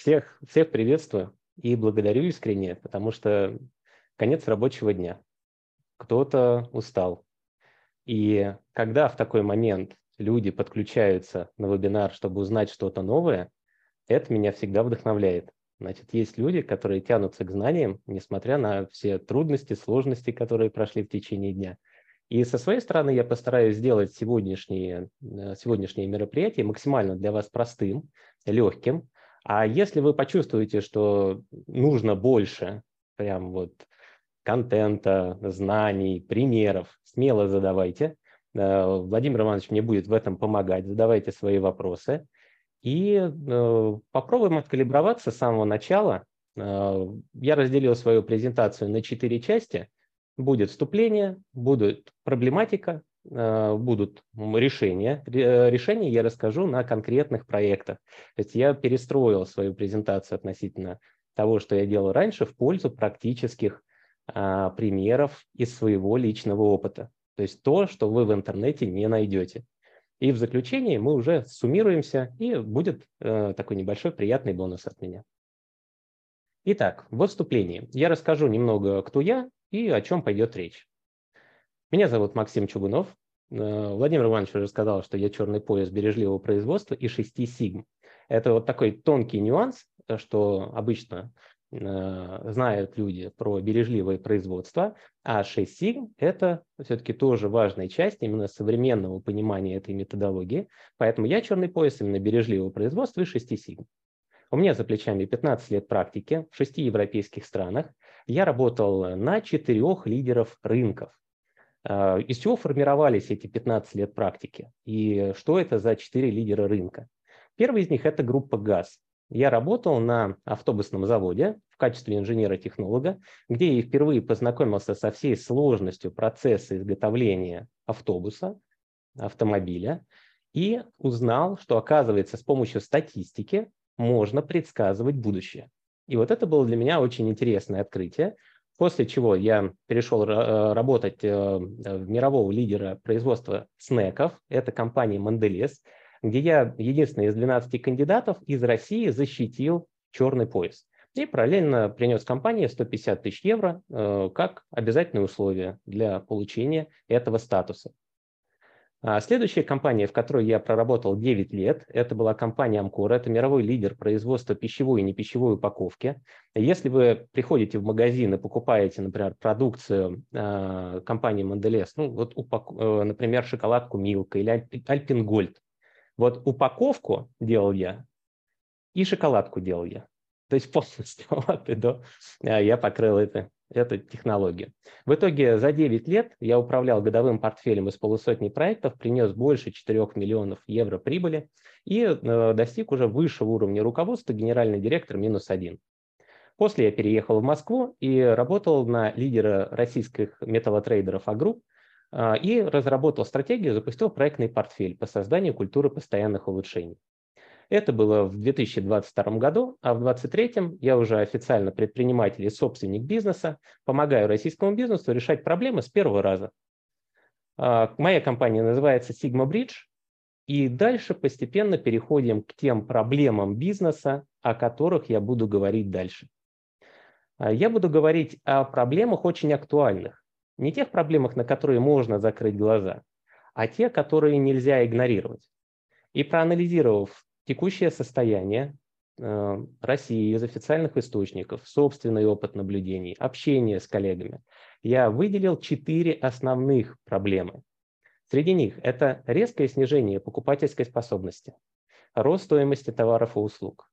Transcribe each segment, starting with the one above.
Всех, всех приветствую и благодарю искренне, потому что конец рабочего дня. Кто-то устал. И когда в такой момент люди подключаются на вебинар, чтобы узнать что-то новое, это меня всегда вдохновляет. Значит, есть люди, которые тянутся к знаниям, несмотря на все трудности, сложности, которые прошли в течение дня. И со своей стороны я постараюсь сделать сегодняшнее, э, сегодняшнее мероприятие максимально для вас простым, легким. А если вы почувствуете, что нужно больше, прям вот контента, знаний, примеров, смело задавайте. Э, Владимир Иванович мне будет в этом помогать. Задавайте свои вопросы. И э, попробуем откалиброваться с самого начала. Э, я разделил свою презентацию на четыре части. Будет вступление, будет проблематика, будут решения. Решения я расскажу на конкретных проектах. То есть я перестроил свою презентацию относительно того, что я делал раньше, в пользу практических примеров из своего личного опыта. То есть то, что вы в интернете не найдете. И в заключении мы уже суммируемся, и будет э, такой небольшой приятный бонус от меня. Итак, в вступлении я расскажу немного, кто я и о чем пойдет речь. Меня зовут Максим Чугунов. Э, Владимир Иванович уже сказал, что я черный пояс бережливого производства и 6 сигм. Это вот такой тонкий нюанс, что обычно Э, знают люди про бережливое производство, а 6 сигм – это все-таки тоже важная часть именно современного понимания этой методологии. Поэтому я черный пояс именно бережливого производства и 6 сигм. У меня за плечами 15 лет практики в шести европейских странах. Я работал на четырех лидеров рынков. Э, из чего формировались эти 15 лет практики? И что это за четыре лидера рынка? Первый из них – это группа ГАЗ. Я работал на автобусном заводе в качестве инженера-технолога, где я впервые познакомился со всей сложностью процесса изготовления автобуса, автомобиля, и узнал, что, оказывается, с помощью статистики можно предсказывать будущее. И вот это было для меня очень интересное открытие, после чего я перешел э, работать э, в мирового лидера производства снеков, это компания Монделес, где я единственный из 12 кандидатов из России защитил черный пояс. И параллельно принес компании 150 тысяч евро э, как обязательное условие для получения этого статуса. А следующая компания, в которой я проработал 9 лет, это была компания Амкор, это мировой лидер производства пищевой и непищевой упаковки. Если вы приходите в магазин и покупаете, например, продукцию э, компании Монделес, ну вот, упак... э, например, шоколадку Милка или Альпингольд, вот упаковку делал я и шоколадку делал я. То есть полностью до я покрыл это, эту технологию. В итоге за 9 лет я управлял годовым портфелем из полусотни проектов, принес больше 4 миллионов евро прибыли и э, достиг уже высшего уровня руководства генеральный директор минус один. После я переехал в Москву и работал на лидера российских металлотрейдеров Агрупп, а, и разработал стратегию, запустил проектный портфель по созданию культуры постоянных улучшений. Это было в 2022 году, а в 2023 я уже официально предприниматель и собственник бизнеса, помогаю российскому бизнесу решать проблемы с первого раза. А, моя компания называется Sigma Bridge, и дальше постепенно переходим к тем проблемам бизнеса, о которых я буду говорить дальше. А, я буду говорить о проблемах очень актуальных, не тех проблемах, на которые можно закрыть глаза, а те, которые нельзя игнорировать. И проанализировав текущее состояние э, России из официальных источников, собственный опыт наблюдений, общение с коллегами, я выделил четыре основных проблемы. Среди них это резкое снижение покупательской способности, рост стоимости товаров и услуг,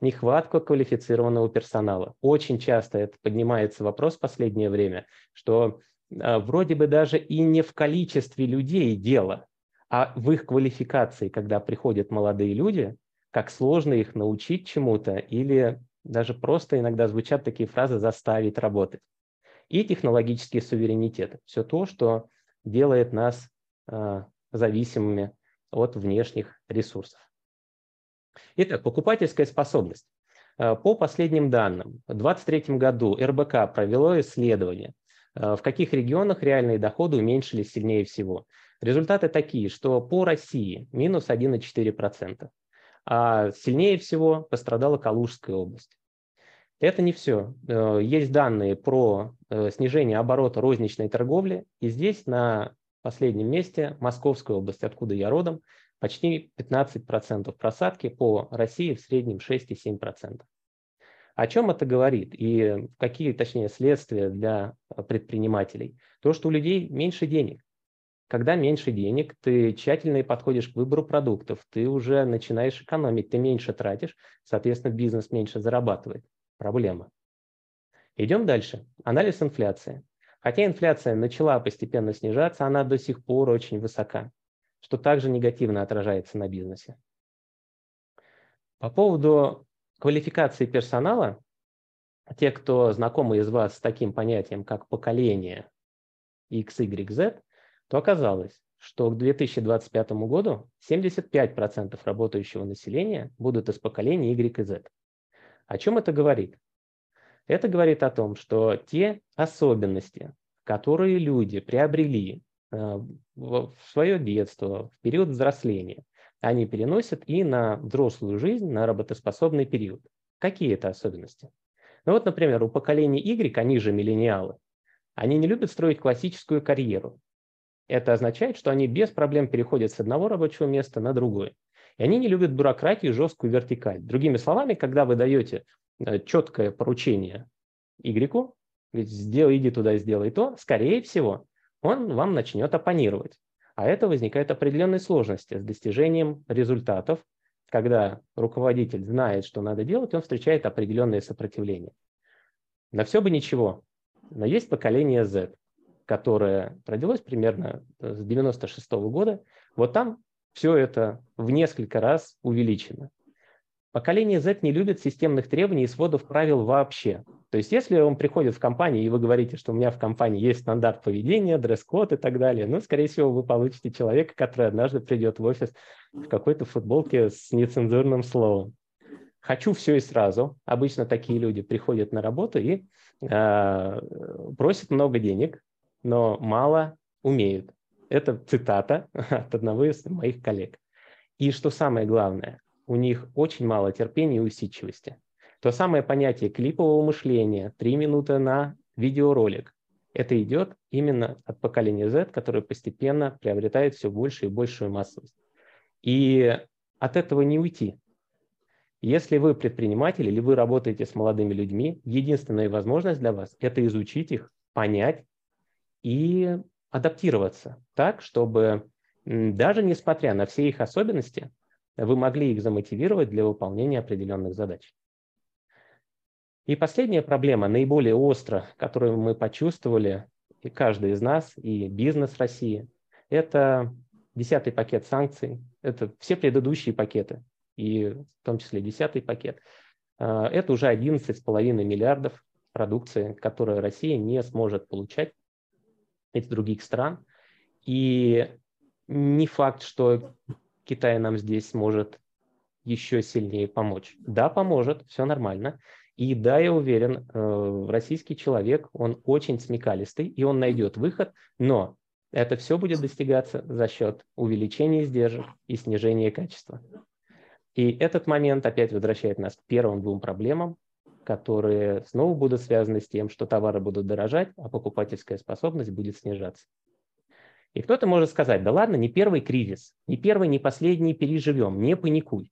нехватка квалифицированного персонала. Очень часто это поднимается вопрос в последнее время, что а, вроде бы даже и не в количестве людей дело, а в их квалификации, когда приходят молодые люди, как сложно их научить чему-то или даже просто иногда звучат такие фразы «заставить работать». И технологический суверенитет. Все то, что делает нас э, зависимыми от внешних ресурсов. Итак, покупательская способность. А, по последним данным, в 2023 году РБК провело исследование Э, в каких регионах реальные доходы уменьшились сильнее всего. Результаты такие, что по России минус 1,4%, а сильнее всего пострадала Калужская область. Это не все. Э, есть данные про э, снижение оборота розничной торговли, и здесь на последнем месте Московская область, откуда я родом, почти 15% просадки, по России в среднем 6,7%. О чем это говорит и какие, точнее, следствия для предпринимателей? То, что у людей меньше денег. Когда меньше денег, ты тщательно подходишь к выбору продуктов, ты уже начинаешь экономить, ты меньше тратишь, соответственно, бизнес меньше зарабатывает. Проблема. Идем дальше. Анализ инфляции. Хотя инфляция начала постепенно снижаться, она до сих пор очень высока, что также негативно отражается на бизнесе. По поводу квалификации персонала, те, кто знакомы из вас с таким понятием, как поколение X, Y, Z, то оказалось, что к 2025 году 75% работающего населения будут из поколения Y и Z. О чем это говорит? Это говорит о том, что те особенности, которые люди приобрели э, в свое детство, в период взросления, они переносят и на взрослую жизнь, на работоспособный период. Какие это особенности? Ну вот, например, у поколения Y, они же миллениалы, они не любят строить классическую карьеру. Это означает, что они без проблем переходят с одного рабочего места на другое. И они не любят бюрократию, жесткую вертикаль. Другими словами, когда вы даете э, четкое поручение Y, ведь сделай, иди туда сделай то, скорее всего, он вам начнет оппонировать. А это возникает определенные сложности с достижением результатов, когда руководитель знает, что надо делать, он встречает определенные сопротивления. На все бы ничего, но есть поколение Z которое родилось примерно э, с 96 -го года, вот там все это в несколько раз увеличено. Поколение Z не любит системных требований и сводов правил вообще. То есть если он приходит в компанию, и вы говорите, что у меня в компании есть стандарт поведения, дресс-код и так далее, ну, скорее всего, вы получите человека, который однажды придет в офис в какой-то футболке с нецензурным словом. Хочу все и сразу. Обычно такие люди приходят на работу и э, просят много денег, но мало умеют. Это цитата от одного из моих коллег. И что самое главное, у них очень мало терпения и усидчивости. То самое понятие клипового мышления, три минуты на видеоролик, это идет именно от поколения Z, которое постепенно приобретает все большую и большую массовость. И от этого не уйти. Если вы предприниматель или вы работаете с молодыми людьми, единственная возможность для вас – это изучить их, понять и адаптироваться так, чтобы даже несмотря на все их особенности, вы могли их замотивировать для выполнения определенных задач. И последняя проблема, наиболее остро, которую мы почувствовали, и каждый из нас, и бизнес России, это десятый пакет санкций, это все предыдущие пакеты, и в том числе десятый пакет. А, это уже 11,5 миллиардов продукции, которую Россия не сможет получать из других стран. И не факт, что Китай нам здесь может еще сильнее помочь. Да, поможет, все нормально. И да, я уверен, э, российский человек, он очень смекалистый, и он найдет выход, но это все будет достигаться за счет увеличения издержек и снижения качества. И этот момент опять возвращает нас к первым двум проблемам, которые снова будут связаны с тем, что товары будут дорожать, а покупательская способность будет снижаться. И кто-то может сказать, да ладно, не первый кризис, не первый, не последний переживем, не паникуй.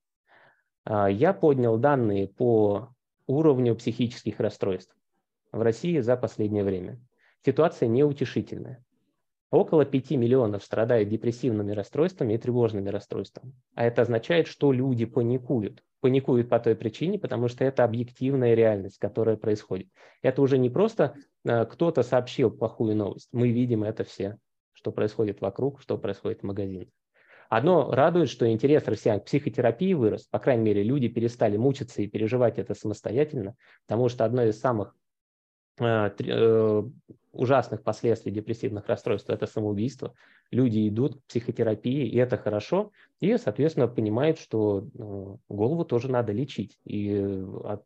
А, я поднял данные по уровню психических расстройств в России за последнее время. Ситуация неутешительная. Около 5 миллионов страдают депрессивными расстройствами и тревожными расстройствами. А это означает, что люди паникуют паникуют по той причине, потому что это объективная реальность, которая происходит. Это уже не просто э, кто-то сообщил плохую новость. Мы видим это все, что происходит вокруг, что происходит в магазинах. Одно радует, что интерес россиян к психотерапии вырос. По крайней мере, люди перестали мучиться и переживать это самостоятельно, потому что одно из самых э, э, ужасных последствий депрессивных расстройств – это самоубийство. Люди идут к психотерапии, и это хорошо, и, соответственно, понимают, что ну, голову тоже надо лечить. И от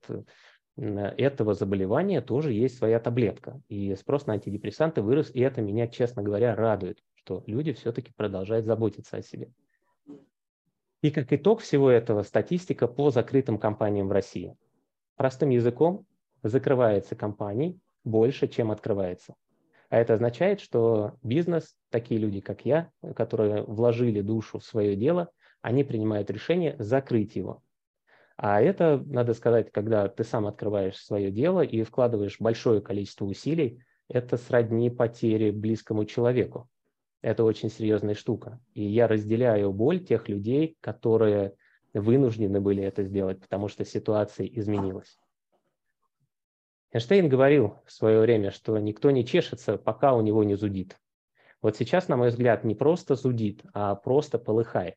этого заболевания тоже есть своя таблетка. И спрос на антидепрессанты вырос, и это меня, честно говоря, радует, что люди все-таки продолжают заботиться о себе. И как итог всего этого статистика по закрытым компаниям в России. Простым языком закрывается компаний больше, чем открывается. А это означает, что бизнес, такие люди, как я, которые вложили душу в свое дело, они принимают решение закрыть его. А это, надо сказать, когда ты сам открываешь свое дело и вкладываешь большое количество усилий, это сродни потери близкому человеку. Это очень серьезная штука. И я разделяю боль тех людей, которые вынуждены были это сделать, потому что ситуация изменилась. Эйнштейн говорил в свое время, что никто не чешется, пока у него не зудит. Вот сейчас, на мой взгляд, не просто зудит, а просто полыхает.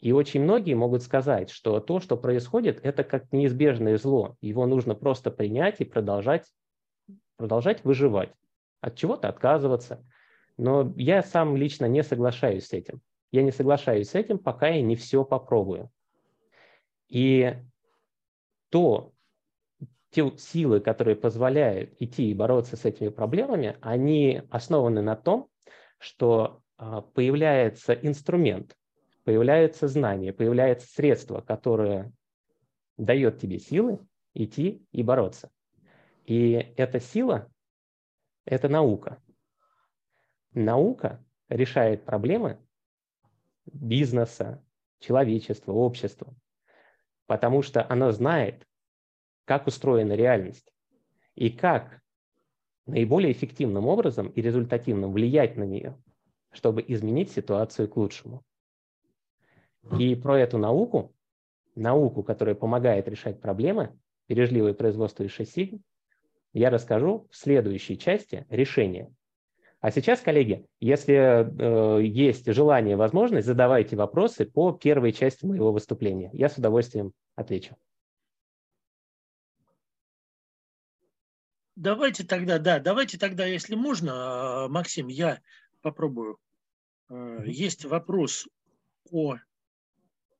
И очень многие могут сказать, что то, что происходит, это как неизбежное зло. Его нужно просто принять и продолжать, продолжать выживать. От чего-то отказываться. Но я сам лично не соглашаюсь с этим. Я не соглашаюсь с этим, пока я не все попробую. И то, те силы, которые позволяют идти и бороться с этими проблемами, они основаны на том, что а, появляется инструмент, появляется знание, появляется средство, которое дает тебе силы идти и бороться. И эта сила – это наука. Наука решает проблемы бизнеса, человечества, общества, потому что она знает, как устроена реальность и как наиболее эффективным образом и результативным влиять на нее, чтобы изменить ситуацию к лучшему. И про эту науку, науку, которая помогает решать проблемы, бережливое производство и шасси, я расскажу в следующей части решения. А сейчас, коллеги, если э, есть желание, возможность, задавайте вопросы по первой части моего выступления. Я с удовольствием отвечу. Давайте тогда, да, давайте тогда, если можно, Максим, я попробую. Э, есть вопрос о,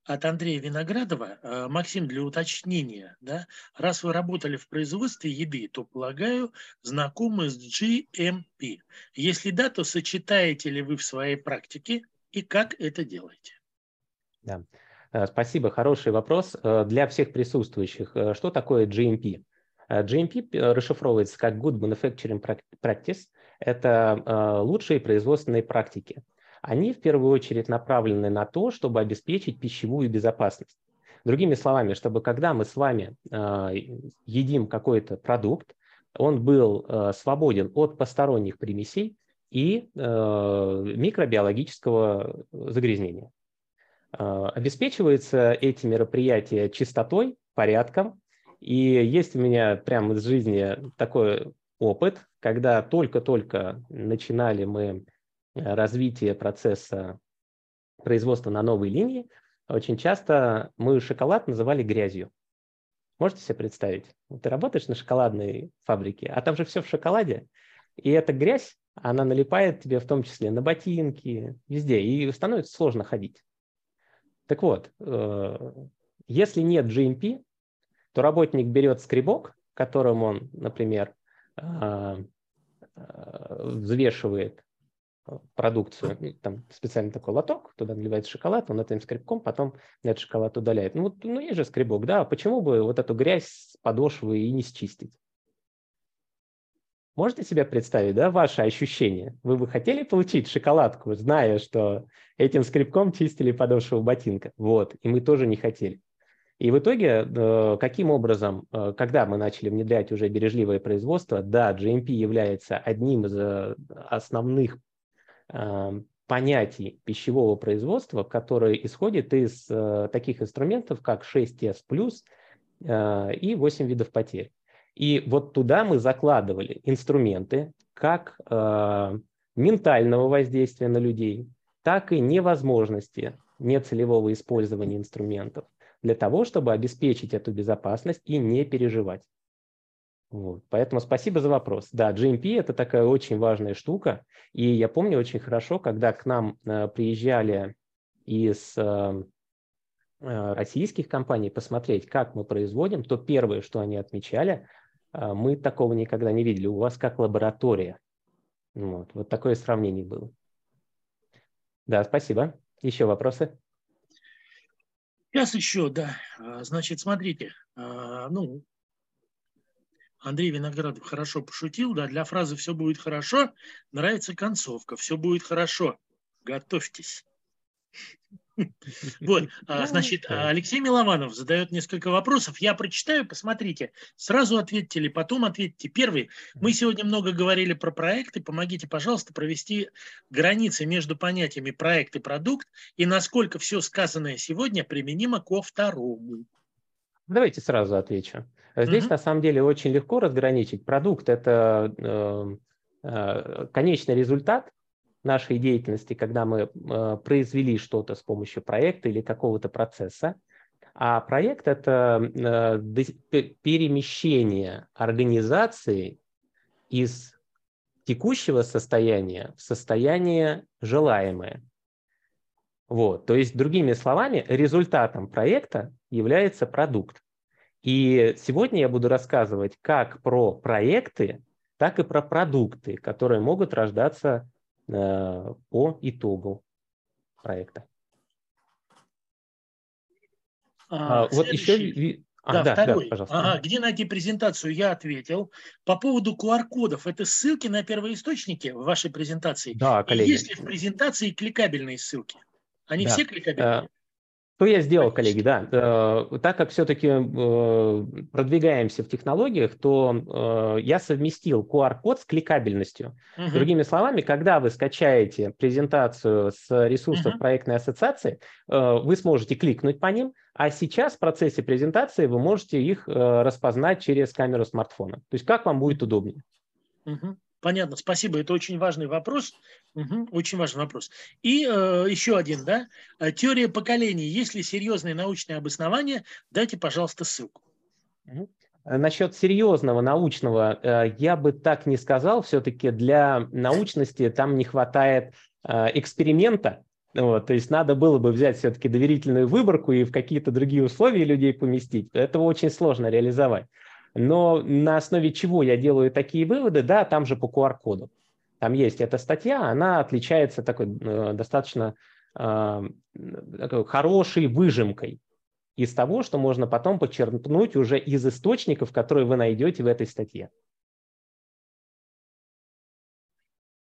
от Андрея Виноградова. Э, Максим, для уточнения, да, раз вы работали в производстве еды, то, полагаю, знакомы с GMP. Если да, то сочетаете ли вы в своей практике и как это делаете? Да. Э, спасибо, хороший вопрос. Для всех присутствующих, что такое GMP? Э, GMP э, расшифровывается как Good Manufacturing Practice. Это э, лучшие производственные практики. Они в первую очередь направлены на то, чтобы обеспечить пищевую безопасность. Другими словами, чтобы когда мы с вами едим какой-то продукт, он был свободен от посторонних примесей и микробиологического загрязнения. Обеспечиваются эти мероприятия чистотой, порядком, и есть у меня прямо из жизни такой опыт, когда только-только начинали мы э, развитие процесса производства на новой линии, очень часто мы шоколад называли грязью. Можете себе представить? Ты работаешь на шоколадной фабрике, а там же все в шоколаде, и эта грязь, она налипает тебе в том числе на ботинки, везде, и становится сложно ходить. Так вот, э, если нет GMP, то работник берет скребок, которым он, например, а, а, взвешивает продукцию, ну, там специальный такой лоток, туда наливается шоколад, он этим скребком потом этот шоколад удаляет. Ну, ну есть же скребок, да, почему бы вот эту грязь с подошвы и не счистить? Можете себе представить, да, ваши ощущения? Вы бы хотели получить шоколадку, зная, что этим скребком чистили подошву ботинка? Вот, и мы тоже не хотели. И в итоге, э, каким образом, э, когда мы начали внедрять уже бережливое производство, да, GMP является одним из э, основных понятий пищевого производства, которое исходит из таких инструментов, как 6S+, и 8 видов потерь. И вот туда мы закладывали инструменты как ментального воздействия на людей, так и невозможности нецелевого использования инструментов для того, чтобы обеспечить эту безопасность и не переживать. Вот. Поэтому спасибо за вопрос. Да, GMP – это такая очень важная штука. И я помню очень хорошо, когда к нам э, приезжали из э, э, российских компаний посмотреть, как мы производим, то первое, что они отмечали, э, мы такого никогда не видели. У вас как лаборатория. Вот, вот такое сравнение было. Да, спасибо. Еще вопросы? Сейчас еще, да. А, значит, смотрите, а, ну, Андрей Виноградов хорошо пошутил, да, для фразы «все будет хорошо» нравится концовка «все будет хорошо». Готовьтесь. Вот, а, значит, Алексей Милованов задает несколько вопросов. Я прочитаю, посмотрите. Сразу ответьте или потом ответьте. Первый. Мы сегодня много говорили про проекты. Помогите, пожалуйста, провести границы между понятиями проект и продукт и насколько все сказанное сегодня применимо ко второму. Давайте сразу отвечу. Здесь угу. на самом деле очень легко разграничить. Продукт – это э, э, конечный результат, нашей деятельности, когда мы э, произвели что-то с помощью проекта или какого-то процесса. А проект – это э, перемещение организации из текущего состояния в состояние желаемое. Вот. То есть, другими словами, результатом проекта является продукт. И сегодня я буду рассказывать как про проекты, так и про продукты, которые могут рождаться по итогу проекта. А, вот еще... А, да, да, второй. Да, пожалуйста. Ага, где найти презентацию, я ответил. По поводу QR-кодов, это ссылки на первоисточники в вашей презентации? Да, коллеги. И есть ли в презентации кликабельные ссылки? Они да. все кликабельные? Что я сделал, коллеги, да. Э, так как все-таки э, продвигаемся в технологиях, то э, я совместил QR-код с кликабельностью. Угу. Другими словами, когда вы скачаете презентацию с ресурсов угу. проектной ассоциации, вы сможете кликнуть по ним, а сейчас в процессе презентации вы можете их распознать через камеру смартфона. То есть как вам будет удобнее. Угу. Понятно, спасибо. Это очень важный вопрос. Угу, очень важный вопрос. И э, еще один, да. Э, теория поколений. Есть ли серьезное научное обоснование? Дайте, пожалуйста, ссылку. Насчет серьезного научного э, я бы так не сказал. Все-таки для научности там не хватает эксперимента. Вот, то есть надо было бы взять все-таки доверительную выборку и в какие-то другие условия людей поместить. Этого очень сложно реализовать. Но на основе чего я делаю такие выводы? Да, там же по QR-коду. Там есть эта статья, она отличается такой э, достаточно э, такой хорошей выжимкой из того, что можно потом подчеркнуть уже из источников, которые вы найдете в этой статье.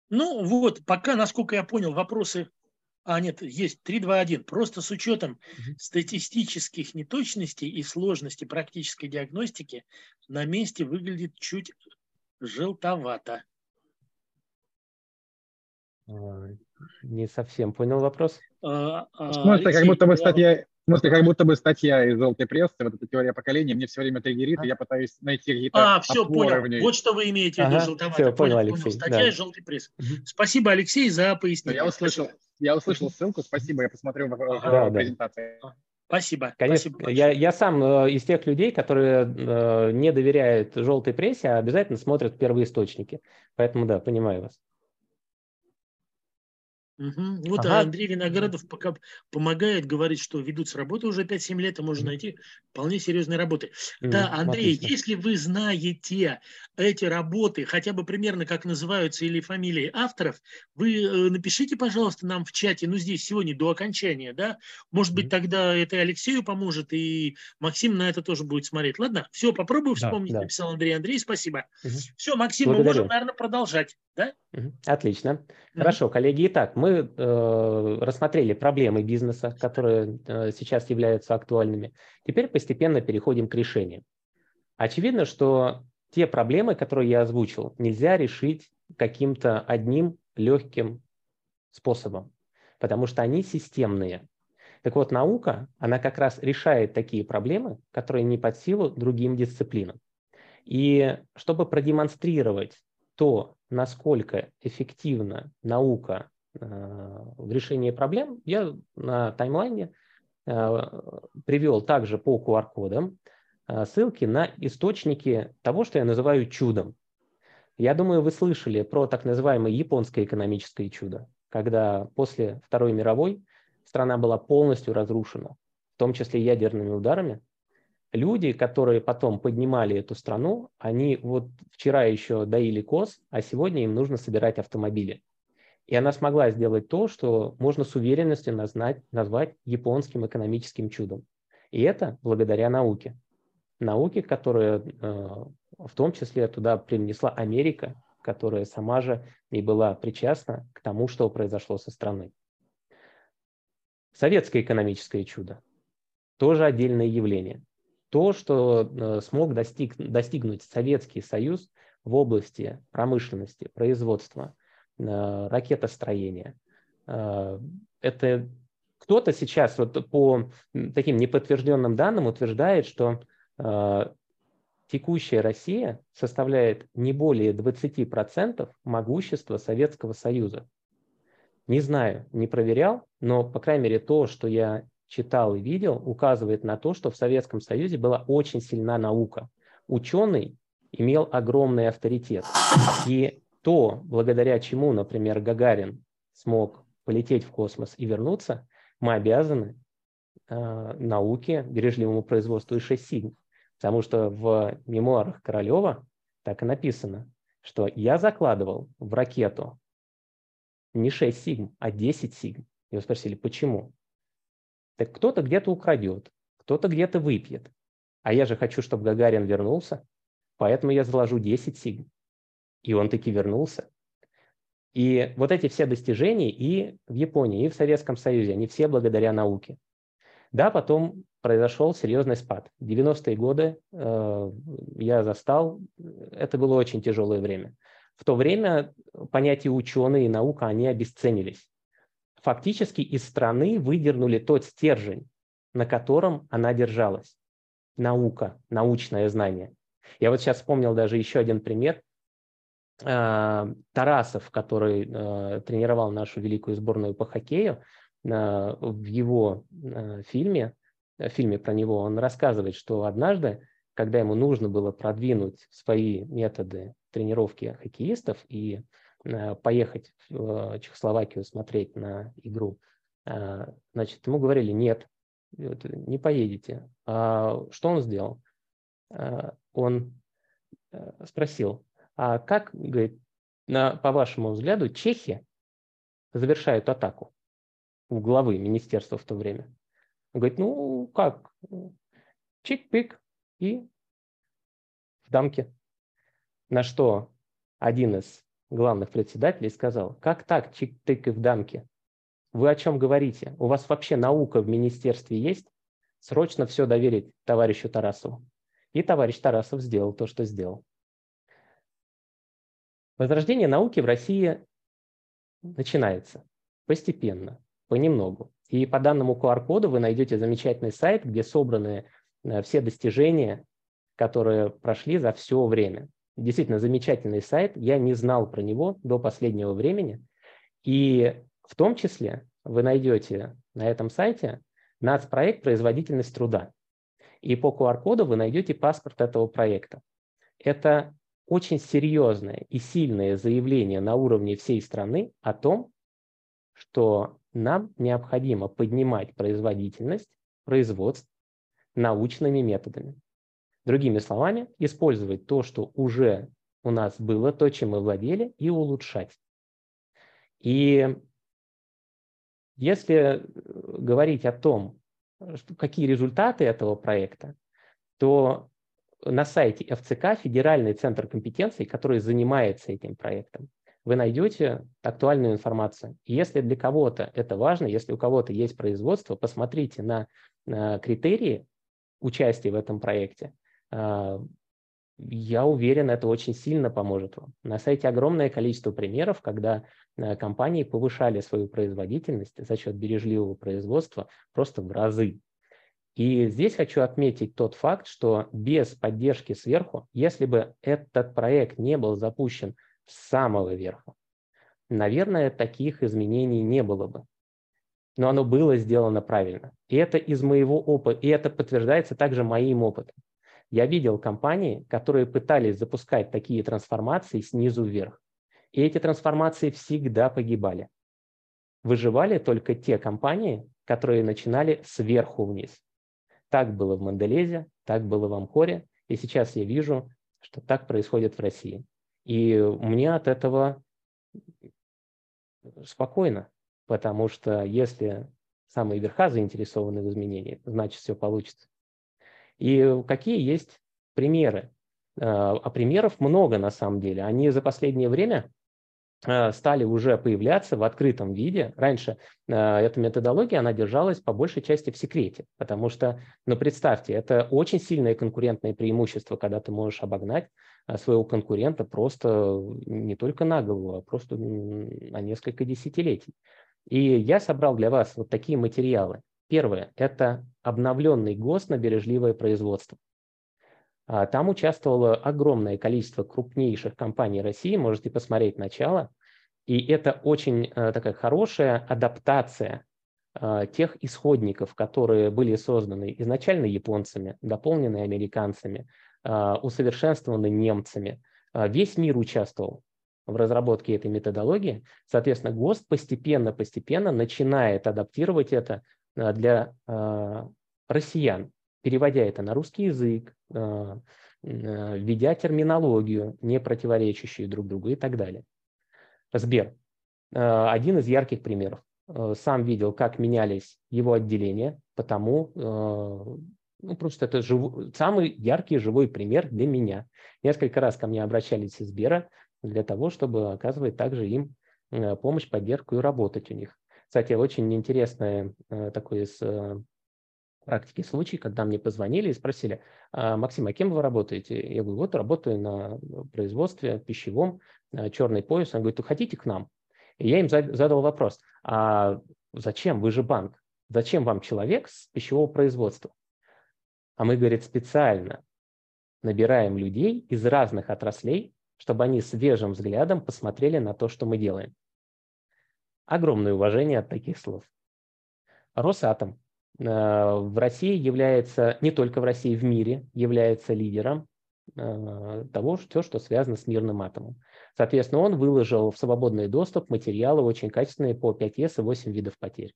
Ну вот, пока, насколько я понял, вопросы а, нет, есть 3.2.1. Просто с учетом угу. статистических неточностей и сложности практической диагностики на месте выглядит чуть желтовато. Не совсем понял вопрос. А, а, смысле, как будто бы статья, в смысле, как будто бы статья из желтой прессы, вот эта теория поколения, мне все время триггерит, а? и я пытаюсь найти какие-то А, все, понял. Вот что вы имеете в виду, желтовато. Все, понял, понял, Алексей. Понял. Статья да. из желтой прессы. Угу. Спасибо, Алексей, за пояснение. Я услышал, я услышал ссылку, спасибо, я посмотрю в, ага, в презентации. Да. Спасибо. Конечно, спасибо я, я сам э, из тех людей, которые э, не доверяют желтой прессе, а обязательно смотрят первые источники. Поэтому да, понимаю вас. Угу. Вот ага. Андрей Виноградов пока помогает, говорит, что ведут с работы уже 5-7 лет, и можно найти вполне серьезные работы. Mm, да, Андрей, отлично. если вы знаете эти работы, хотя бы примерно как называются или фамилии авторов, вы э, напишите, пожалуйста, нам в чате, ну здесь сегодня до окончания, да, может быть, mm. тогда это и Алексею поможет, и Максим на это тоже будет смотреть. Ладно, все, попробую вспомнить, да, да. написал Андрей. Андрей, спасибо. Угу. Все, Максим, Благодарю. мы можем, наверное, продолжать. Да? Отлично. Mm-hmm. Хорошо, коллеги. Итак, мы э, рассмотрели проблемы бизнеса, которые э, сейчас являются актуальными. Теперь постепенно переходим к решениям. Очевидно, что те проблемы, которые я озвучил, нельзя решить каким-то одним легким способом, потому что они системные. Так вот, наука, она как раз решает такие проблемы, которые не под силу другим дисциплинам. И чтобы продемонстрировать то, насколько эффективна наука в решении проблем, я на таймлайне э, привел также по QR-кодам э, ссылки на источники того, что я называю чудом. Я думаю, вы слышали про так называемое японское экономическое чудо, когда после Второй мировой страна была полностью разрушена, в том числе ядерными ударами, люди, которые потом поднимали эту страну, они вот вчера еще доили коз, а сегодня им нужно собирать автомобили. И она смогла сделать то, что можно с уверенностью назвать, назвать японским экономическим чудом. И это благодаря науке. Науке, которая в том числе туда принесла Америка, которая сама же и была причастна к тому, что произошло со страной. Советское экономическое чудо – тоже отдельное явление. То, что э, смог достиг, достигнуть Советский Союз в области промышленности, производства, э, ракетостроения, э, это кто-то сейчас вот по таким неподтвержденным данным утверждает, что текущая Россия составляет не более 20% могущества Советского Союза. Не знаю, не проверял, но, по крайней мере, то, что я читал и видел, указывает на то, что в Советском Союзе была очень сильна наука. Ученый имел огромный авторитет. И то, благодаря чему, например, Гагарин смог полететь в космос и вернуться, мы обязаны э, науке, бережливому производству и 6 сигм. Потому что в мемуарах Королева так и написано, что я закладывал в ракету не 6 сигм, а 10 сигм. Его спросили, почему? Так кто-то где-то украдет, кто-то где-то выпьет. А я же хочу, чтобы Гагарин вернулся, поэтому я заложу 10 сигм. И он таки вернулся. И вот эти все достижения и в Японии, и в Советском Союзе, они все благодаря науке. Да, потом произошел серьезный спад. 90-е годы э, я застал, это было очень тяжелое время. В то время понятия ученые и наука, они обесценились. Фактически из страны выдернули тот стержень, на котором она держалась. Наука, научное знание. Я вот сейчас вспомнил даже еще один пример. Э, Тарасов, который э, тренировал нашу великую сборную по хоккею, в его э, фильме, в фильме про него, он рассказывает, что однажды, когда ему нужно было продвинуть свои методы тренировки хоккеистов и э, поехать в Чехословакию смотреть на игру, э, значит, ему говорили, нет, не поедете. А что он сделал? Он спросил, а как, говорит, на, по вашему взгляду, чехи завершают атаку? у главы министерства в то время. Он говорит, ну как, чик-пик и в дамке. На что один из главных председателей сказал, как так, чик-тык и в дамке? Вы о чем говорите? У вас вообще наука в министерстве есть? Срочно все доверить товарищу Тарасову. И товарищ Тарасов сделал то, что сделал. Возрождение науки в России начинается постепенно понемногу. И по данному QR-коду вы найдете замечательный сайт, где собраны э, все достижения, которые прошли за все время. Действительно замечательный сайт. Я не знал про него до последнего времени. И в том числе вы найдете на этом сайте нацпроект «Производительность труда». И по QR-коду вы найдете паспорт этого проекта. Это очень серьезное и сильное заявление на уровне всей страны о том, что нам необходимо поднимать производительность производств научными методами. Другими словами, использовать то, что уже у нас было, то, чем мы владели, и улучшать. И если говорить о том, какие результаты этого проекта, то на сайте ФЦК Федеральный центр компетенций, который занимается этим проектом, вы найдете актуальную информацию. если для кого-то это важно, если у кого-то есть производство, посмотрите на, на критерии участия в этом проекте. А, я уверен, это очень сильно поможет вам. На сайте огромное количество примеров, когда а, компании повышали свою производительность за счет бережливого производства просто в разы. И здесь хочу отметить тот факт, что без поддержки сверху, если бы этот проект не был запущен с самого верха. Наверное, таких изменений не было бы. Но оно было сделано правильно. И это из моего опыта, и это подтверждается также моим опытом. Я видел компании, которые пытались запускать такие трансформации снизу вверх. И эти трансформации всегда погибали. Выживали только те компании, которые начинали сверху вниз. Так было в Манделезе, так было в Амхоре, и сейчас я вижу, что так происходит в России. И мне от этого спокойно, потому что если самые верха заинтересованы в изменении, значит, все получится. И какие есть примеры? А примеров много на самом деле. Они за последнее время стали уже появляться в открытом виде. Раньше э, эта методология, она держалась по большей части в секрете, потому что, ну, представьте, это очень сильное конкурентное преимущество, когда ты можешь обогнать э, своего конкурента просто не только на голову, а просто на несколько десятилетий. И я собрал для вас вот такие материалы. Первое – это обновленный ГОСТ на бережливое производство. А, там участвовало огромное количество крупнейших компаний России, можете посмотреть начало. И это очень э, такая хорошая адаптация э, тех исходников, которые были созданы изначально японцами, дополнены американцами, э, усовершенствованы немцами. Весь мир участвовал в разработке этой методологии. Соответственно, ГОСТ постепенно-постепенно начинает адаптировать это для россиян переводя это на русский язык, а, а, введя терминологию, не противоречащую друг другу и так далее. Сбер. А, один из ярких примеров. Сам видел, как менялись его отделения, потому ну, просто это жив... самый яркий живой пример для меня. Несколько раз ко мне обращались из Сбера для того, чтобы оказывать также им помощь, поддержку и работать у них. Кстати, очень интересное такое с практике случай, когда мне позвонили и спросили, «А, Максим, а кем вы работаете? Я говорю, вот работаю на производстве пищевом, черный пояс. Он говорит, вы хотите к нам? И я им задал вопрос, а зачем? Вы же банк. Зачем вам человек с пищевого производства? А мы, говорит, специально набираем людей из разных отраслей, чтобы они свежим взглядом посмотрели на то, что мы делаем. Огромное уважение от таких слов. Росатом Э, в России является, не только в России, в мире является лидером э, того, все, что связано с мирным атомом. Соответственно, он выложил в свободный доступ материалы очень качественные по 5С и 8 видов потерь.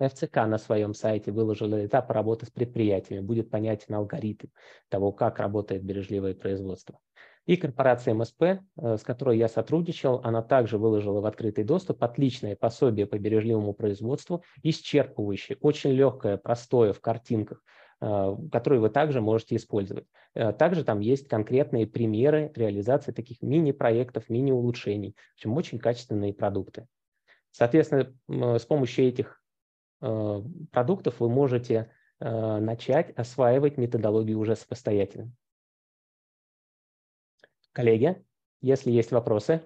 ФЦК на своем сайте выложил этап работы с предприятиями, будет понятен алгоритм того, как работает бережливое производство. И корпорация МСП, э, с которой я сотрудничал, она также выложила в открытый доступ отличное пособие по бережливому производству, исчерпывающее, очень легкое, простое в картинках, э, которые вы также можете использовать. Э, также там есть конкретные примеры реализации таких мини-проектов, мини-улучшений, в общем, очень качественные продукты. Соответственно, с помощью этих продуктов вы можете начать осваивать методологию уже самостоятельно. Коллеги, если есть вопросы,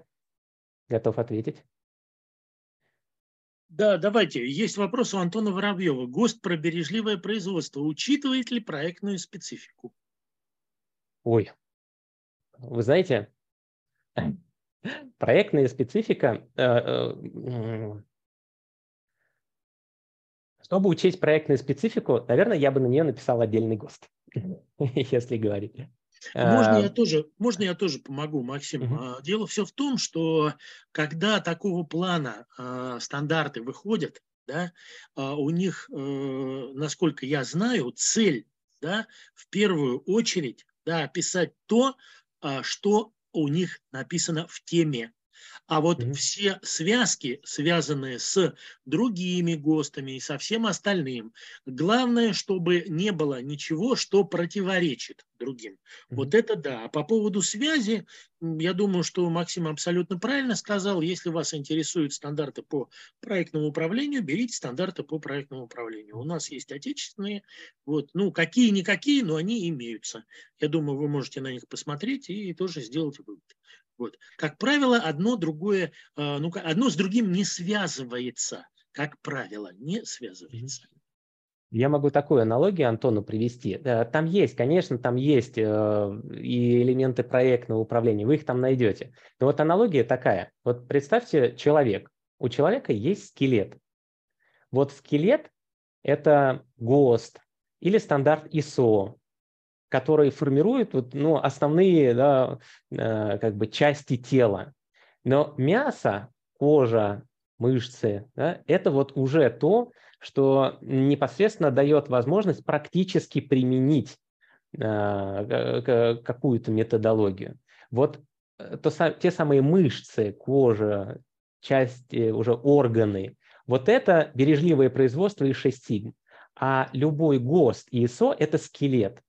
готов ответить. Да, давайте. Есть вопрос у Антона Воробьева. ГОСТ про бережливое производство учитывает ли проектную специфику? Ой, вы знаете, проектная специфика, э, э, чтобы учесть проектную специфику, наверное, я бы на нее написал отдельный ГОСТ, если говорить. Можно я тоже, можно я тоже помогу, Максим? Угу. Дело все в том, что когда такого плана э, стандарты выходят, да, э, у них, э, насколько я знаю, цель, да, в первую очередь, да, описать то, э, что у них написано в теме. А вот mm-hmm. все связки, связанные с другими ГОСТами и со всем остальным, главное, чтобы не было ничего, что противоречит другим. Mm-hmm. Вот это да. А по поводу связи, я думаю, что Максим абсолютно правильно сказал. Если вас интересуют стандарты по проектному управлению, берите стандарты по проектному управлению. У нас есть отечественные, вот, ну, какие-никакие, но они имеются. Я думаю, вы можете на них посмотреть и тоже сделать вывод. Вот. Как правило, одно другое, э, ну, одно с другим не связывается. Как правило, не связывается. Я могу такую аналогию Антону привести. Там есть, конечно, там есть э, и элементы проектного управления, вы их там найдете. Но вот аналогия такая. Вот представьте человек. У человека есть скелет. Вот скелет – это ГОСТ или стандарт ISO, которые формируют вот, ну, основные да, э, как бы части тела. Но мясо, кожа, мышцы, да, это вот уже то, что непосредственно дает возможность практически применить э, какую-то методологию. Вот э, то, те самые мышцы, кожа, части, уже органы, Вот это бережливое производство и 6 сигм. А любой ГОСТ и ИСО – это скелет.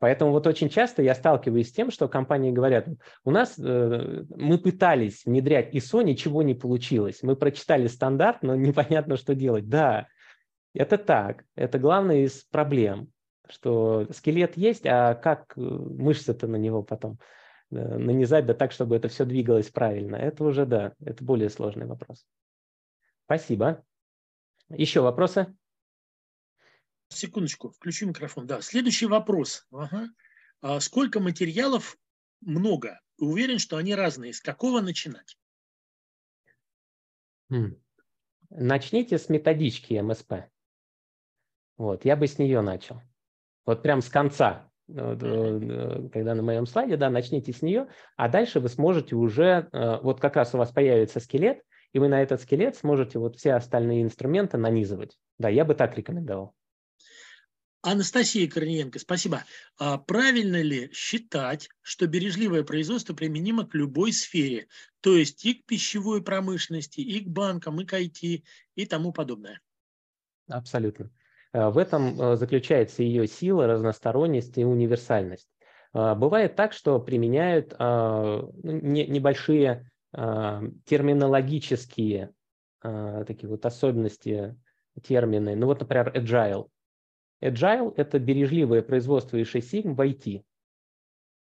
Поэтому вот очень часто я сталкиваюсь с тем, что компании говорят, у нас э, мы пытались внедрять ISO, ничего не получилось. Мы прочитали стандарт, но непонятно, что делать. Да, это так. Это главная из проблем, что скелет есть, а как э, мышцы-то на него потом э, нанизать, да так, чтобы это все двигалось правильно. Это уже, да, это более сложный вопрос. Спасибо. Еще вопросы? Секундочку, включу микрофон. Да, следующий вопрос. Ага. А сколько материалов много? Уверен, что они разные. С какого начинать? Хм. Начните с методички МСП. Вот, я бы с нее начал. Вот прям с конца. Э, когда на моем слайде, да, начните с нее, а дальше вы сможете уже, э, вот как раз у вас появится скелет, и вы на этот скелет сможете вот все остальные инструменты нанизывать. Да, я бы так рекомендовал. Анастасия Корниенко, спасибо. А правильно ли считать, что бережливое производство применимо к любой сфере, то есть и к пищевой промышленности, и к банкам, и к IT, и тому подобное? Абсолютно. А, в этом а, заключается ее сила, разносторонность и универсальность. А, бывает так, что применяют ну, небольшие терминологические такие вот особенности термины. Ну вот, например, agile – Agile – это бережливое производство и 6 Sigma в IT.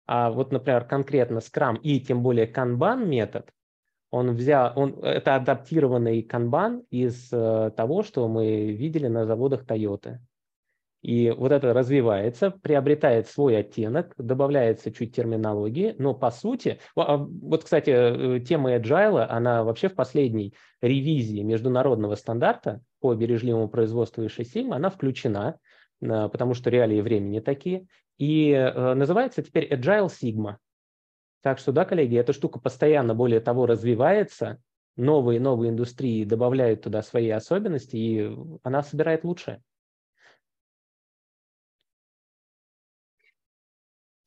А вот, например, конкретно Scrum и тем более Kanban метод, он взял, он, это адаптированный Kanban из э, того, что мы видели на заводах Toyota. И вот это развивается, приобретает свой оттенок, добавляется чуть терминологии, но по сути, а, вот, кстати, э, тема agile, она вообще в последней ревизии международного стандарта по бережливому производству и 6 Sigma, она включена, потому что реалии времени такие. И э, называется теперь Agile Sigma. Так что, да, коллеги, эта штука постоянно, более того, развивается, новые новые индустрии добавляют туда свои особенности, и она собирает лучшее.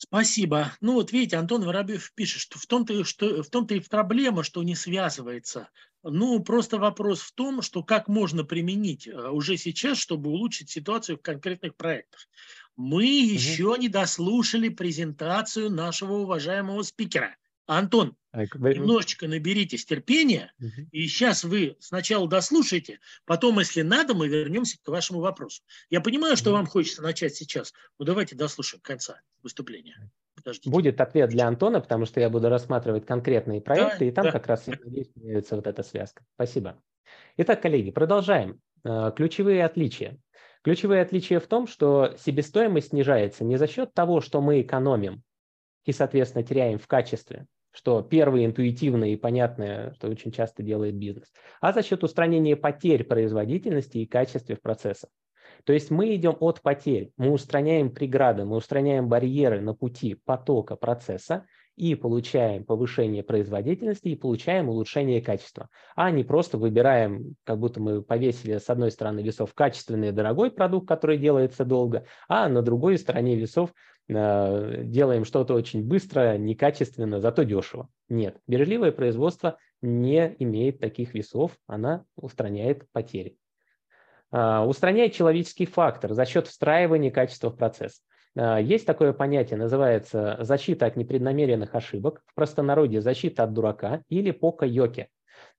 Спасибо. Ну вот видите, Антон Воробьев пишет, что в том-то, что, в том-то и проблема, что не связывается. Ну, просто вопрос в том, что как можно применить э, уже сейчас, чтобы улучшить ситуацию в конкретных проектах. Мы угу. еще не дослушали презентацию нашего уважаемого спикера. Антон, немножечко наберитесь терпения, угу. и сейчас вы сначала дослушайте, потом, если надо, мы вернемся к вашему вопросу. Я понимаю, что угу. вам хочется начать сейчас, но давайте дослушаем конца выступления. Подождите. Будет ответ для Антона, потому что я буду рассматривать конкретные проекты, да, и там да. как раз, надеюсь, появится вот эта связка. Спасибо. Итак, коллеги, продолжаем. Э, ключевые отличия. Ключевые отличия в том, что себестоимость снижается не за счет того, что мы экономим и, соответственно, теряем в качестве, что первое интуитивное и понятное, что очень часто делает бизнес, а за счет устранения потерь производительности и качества в процессах. То есть мы идем от потерь, мы устраняем преграды, мы устраняем барьеры на пути потока процесса и получаем повышение производительности и получаем улучшение качества, а не просто выбираем, как будто мы повесили с одной стороны весов качественный дорогой продукт, который делается долго, а на другой стороне весов Э, делаем что-то очень быстро, некачественно, зато дешево. Нет, бережливое производство не имеет таких весов, она устраняет потери. А, устраняет человеческий фактор за счет встраивания качества в процесс. А, есть такое понятие, называется защита от непреднамеренных ошибок, в простонародье защита от дурака или пока-йоки.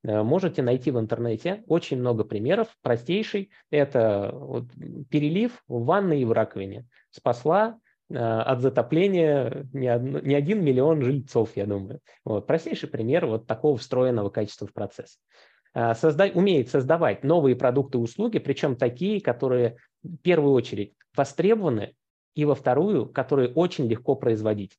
Э, можете найти в интернете очень много примеров. Простейший – это вот перелив в ванной и в раковине. Спасла Э, от затопления не, одно, не один миллион жильцов, я думаю. Вот. Простейший пример вот такого встроенного качества в процесс. Э, Созда... Умеет создавать новые продукты и услуги, причем такие, которые в первую очередь востребованы, и во вторую, которые очень легко производить.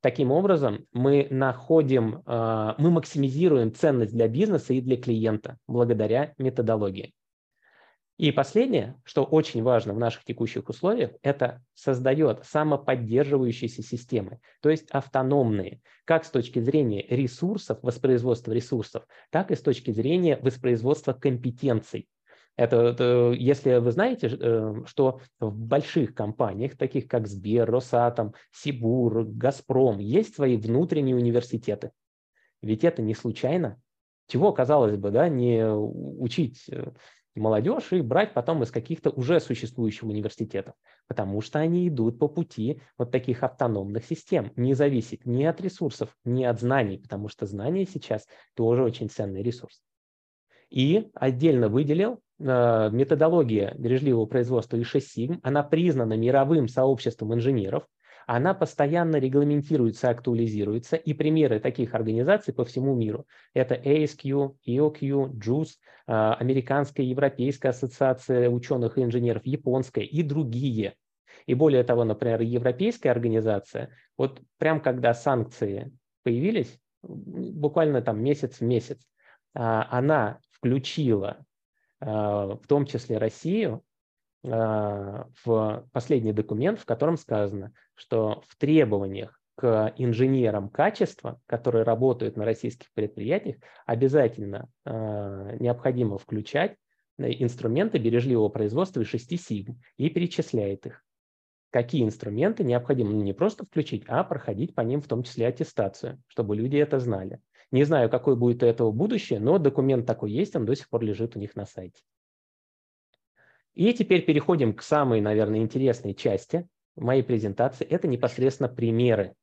Таким образом, мы находим, э, мы максимизируем ценность для бизнеса и для клиента благодаря методологии. И последнее, что очень важно в наших текущих условиях, это создает самоподдерживающиеся системы, то есть автономные, как с точки зрения ресурсов, воспроизводства ресурсов, так и с точки зрения воспроизводства компетенций. Это, это если вы знаете, э, что в больших компаниях, таких как Сбер, Росатом, Сибур, Газпром, есть свои внутренние университеты. Ведь это не случайно. Чего, казалось бы, да, не учить э, молодежь и брать потом из каких-то уже существующих университетов, потому что они идут по пути вот таких автономных систем, не зависит ни от ресурсов, ни от знаний, потому что знания сейчас тоже очень ценный ресурс. И отдельно выделил э, методология бережливого производства и 6 сигм, она признана мировым сообществом инженеров, она постоянно регламентируется, актуализируется, и примеры таких организаций по всему миру – это ASQ, EOQ, JUICE, а, Американская и Европейская ассоциация ученых и инженеров, японская и другие. И более того, например, Европейская организация, вот прям когда санкции появились, буквально там месяц в месяц, а, она включила а, в том числе Россию а, в последний документ, в котором сказано, что в требованиях к инженерам качества, которые работают на российских предприятиях, обязательно э, необходимо включать инструменты бережливого производства и 6 сигм и перечисляет их. Какие инструменты необходимо ну, не просто включить, а проходить по ним в том числе аттестацию, чтобы люди это знали. Не знаю, какое будет у этого будущее, но документ такой есть, он до сих пор лежит у них на сайте. И теперь переходим к самой, наверное, интересной части моей презентации. Это непосредственно примеры.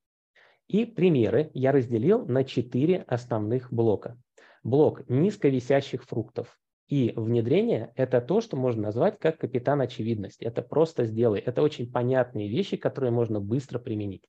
И примеры я разделил на четыре основных блока. Блок низковисящих фруктов. И внедрение – это то, что можно назвать как капитан очевидность. Это просто сделай. Это очень понятные вещи, которые можно быстро применить.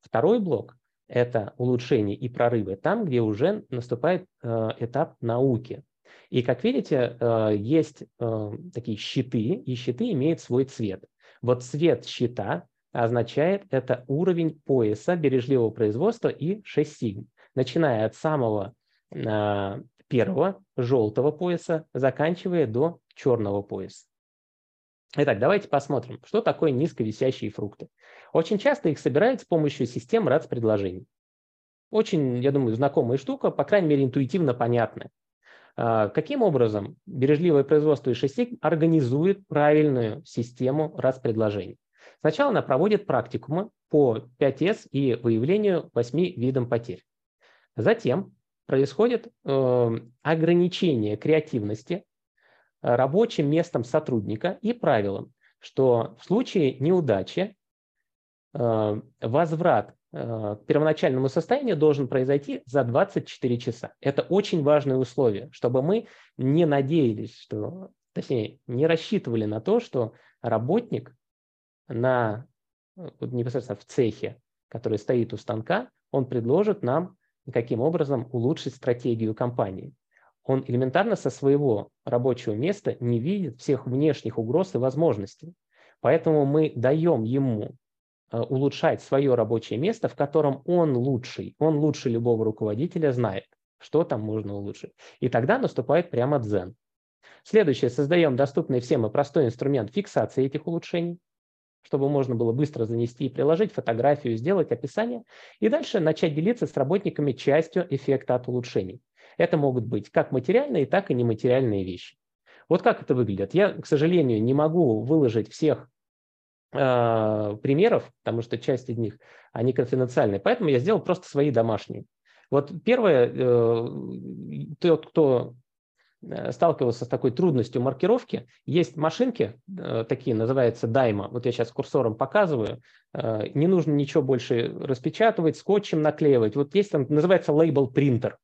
Второй блок – это улучшение и прорывы там, где уже наступает э, этап науки. И, как видите, э, есть э, такие щиты, и щиты имеют свой цвет. Вот цвет щита означает это уровень пояса бережливого производства и 6 сигм, начиная от самого первого желтого пояса, заканчивая до черного пояса. Итак, давайте посмотрим, что такое низковисящие фрукты. Очень часто их собирают с помощью систем РАЦ-предложений. Очень, я думаю, знакомая штука, по крайней мере, интуитивно понятная. А, каким образом бережливое производство и шестик организует правильную систему распредложений? Сначала она проводит практикумы по 5С и выявлению 8 видам потерь. Затем происходит э, ограничение креативности рабочим местом сотрудника и правилом, что в случае неудачи э, возврат Э, к первоначальному состоянию должен произойти за 24 часа. Это очень важное условие, чтобы мы не надеялись, что, точнее, не рассчитывали на то, что работник на, э, непосредственно в цехе, который стоит у станка, он предложит нам каким образом улучшить стратегию компании. Он элементарно со своего рабочего места не видит всех внешних угроз и возможностей. Поэтому мы даем ему Э, улучшать свое рабочее место, в котором он лучший, он лучше любого руководителя знает, что там можно улучшить. И тогда наступает прямо дзен. Следующее, создаем доступный всем и простой инструмент фиксации этих улучшений, чтобы можно было быстро занести и приложить фотографию, сделать описание, и дальше начать делиться с работниками частью эффекта от улучшений. Это могут быть как материальные, так и нематериальные вещи. Вот как это выглядит. Я, к сожалению, не могу выложить всех э, примеров, потому что часть из них, они конфиденциальные. Поэтому я сделал просто свои домашние. Вот первое, э, тот, кто э, сталкивался с такой трудностью маркировки, есть машинки, э, такие называются дайма, вот я сейчас курсором показываю, не нужно ничего больше распечатывать, скотчем наклеивать, вот есть там, называется лейбл принтер.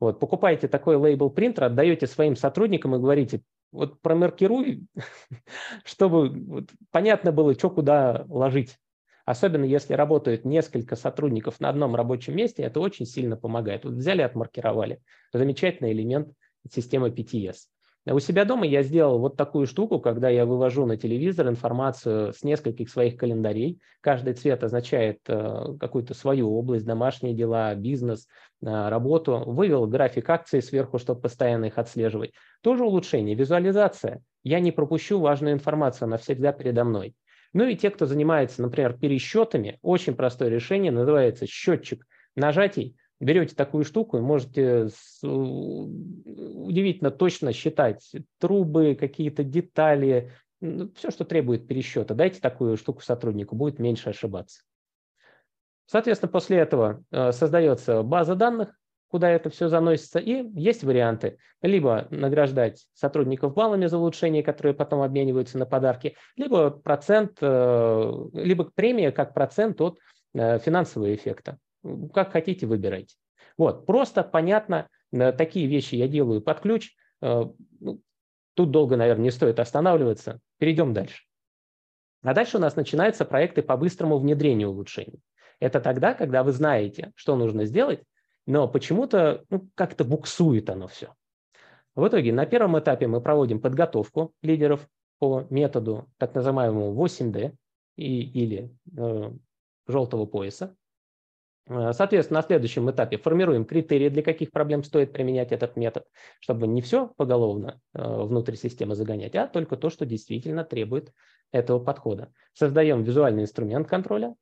Вот, покупаете такой лейбл принтер, отдаете своим сотрудникам и говорите, вот промаркируй, чтобы вот, понятно было, что куда ложить. Особенно если работают несколько сотрудников на одном рабочем месте, это очень сильно помогает. Вот взяли, отмаркировали. Замечательный элемент системы PTS. У себя дома я сделал вот такую штуку, когда я вывожу на телевизор информацию с нескольких своих календарей. Каждый цвет означает э, какую-то свою область, домашние дела, бизнес, э, работу. Вывел график акций сверху, чтобы постоянно их отслеживать. Тоже улучшение. Визуализация. Я не пропущу важную информацию, она всегда передо мной. Ну и те, кто занимается, например, пересчетами, очень простое решение, называется счетчик нажатий берете такую штуку и можете удивительно точно считать трубы, какие-то детали, ну, все, что требует пересчета. Дайте такую штуку сотруднику, будет меньше ошибаться. Соответственно, после этого э, создается база данных, куда это все заносится, и есть варианты. Либо награждать сотрудников баллами за улучшения, которые потом обмениваются на подарки, либо процент, либо премия как процент от финансового эффекта. Как хотите, выбирайте. Вот, просто, понятно, такие вещи я делаю под ключ. Ну, тут долго, наверное, не стоит останавливаться. Перейдем дальше. А дальше у нас начинаются проекты по быстрому внедрению улучшений. Это тогда, когда вы знаете, что нужно сделать, но почему-то ну, как-то буксует оно все. В итоге на первом этапе мы проводим подготовку лидеров по методу так называемому 8D и, или э, желтого пояса. Э, соответственно, на следующем этапе формируем критерии, для каких проблем стоит применять этот метод, чтобы не все поголовно э, внутрь системы загонять, а только то, что действительно требует этого подхода. Создаем визуальный инструмент контроля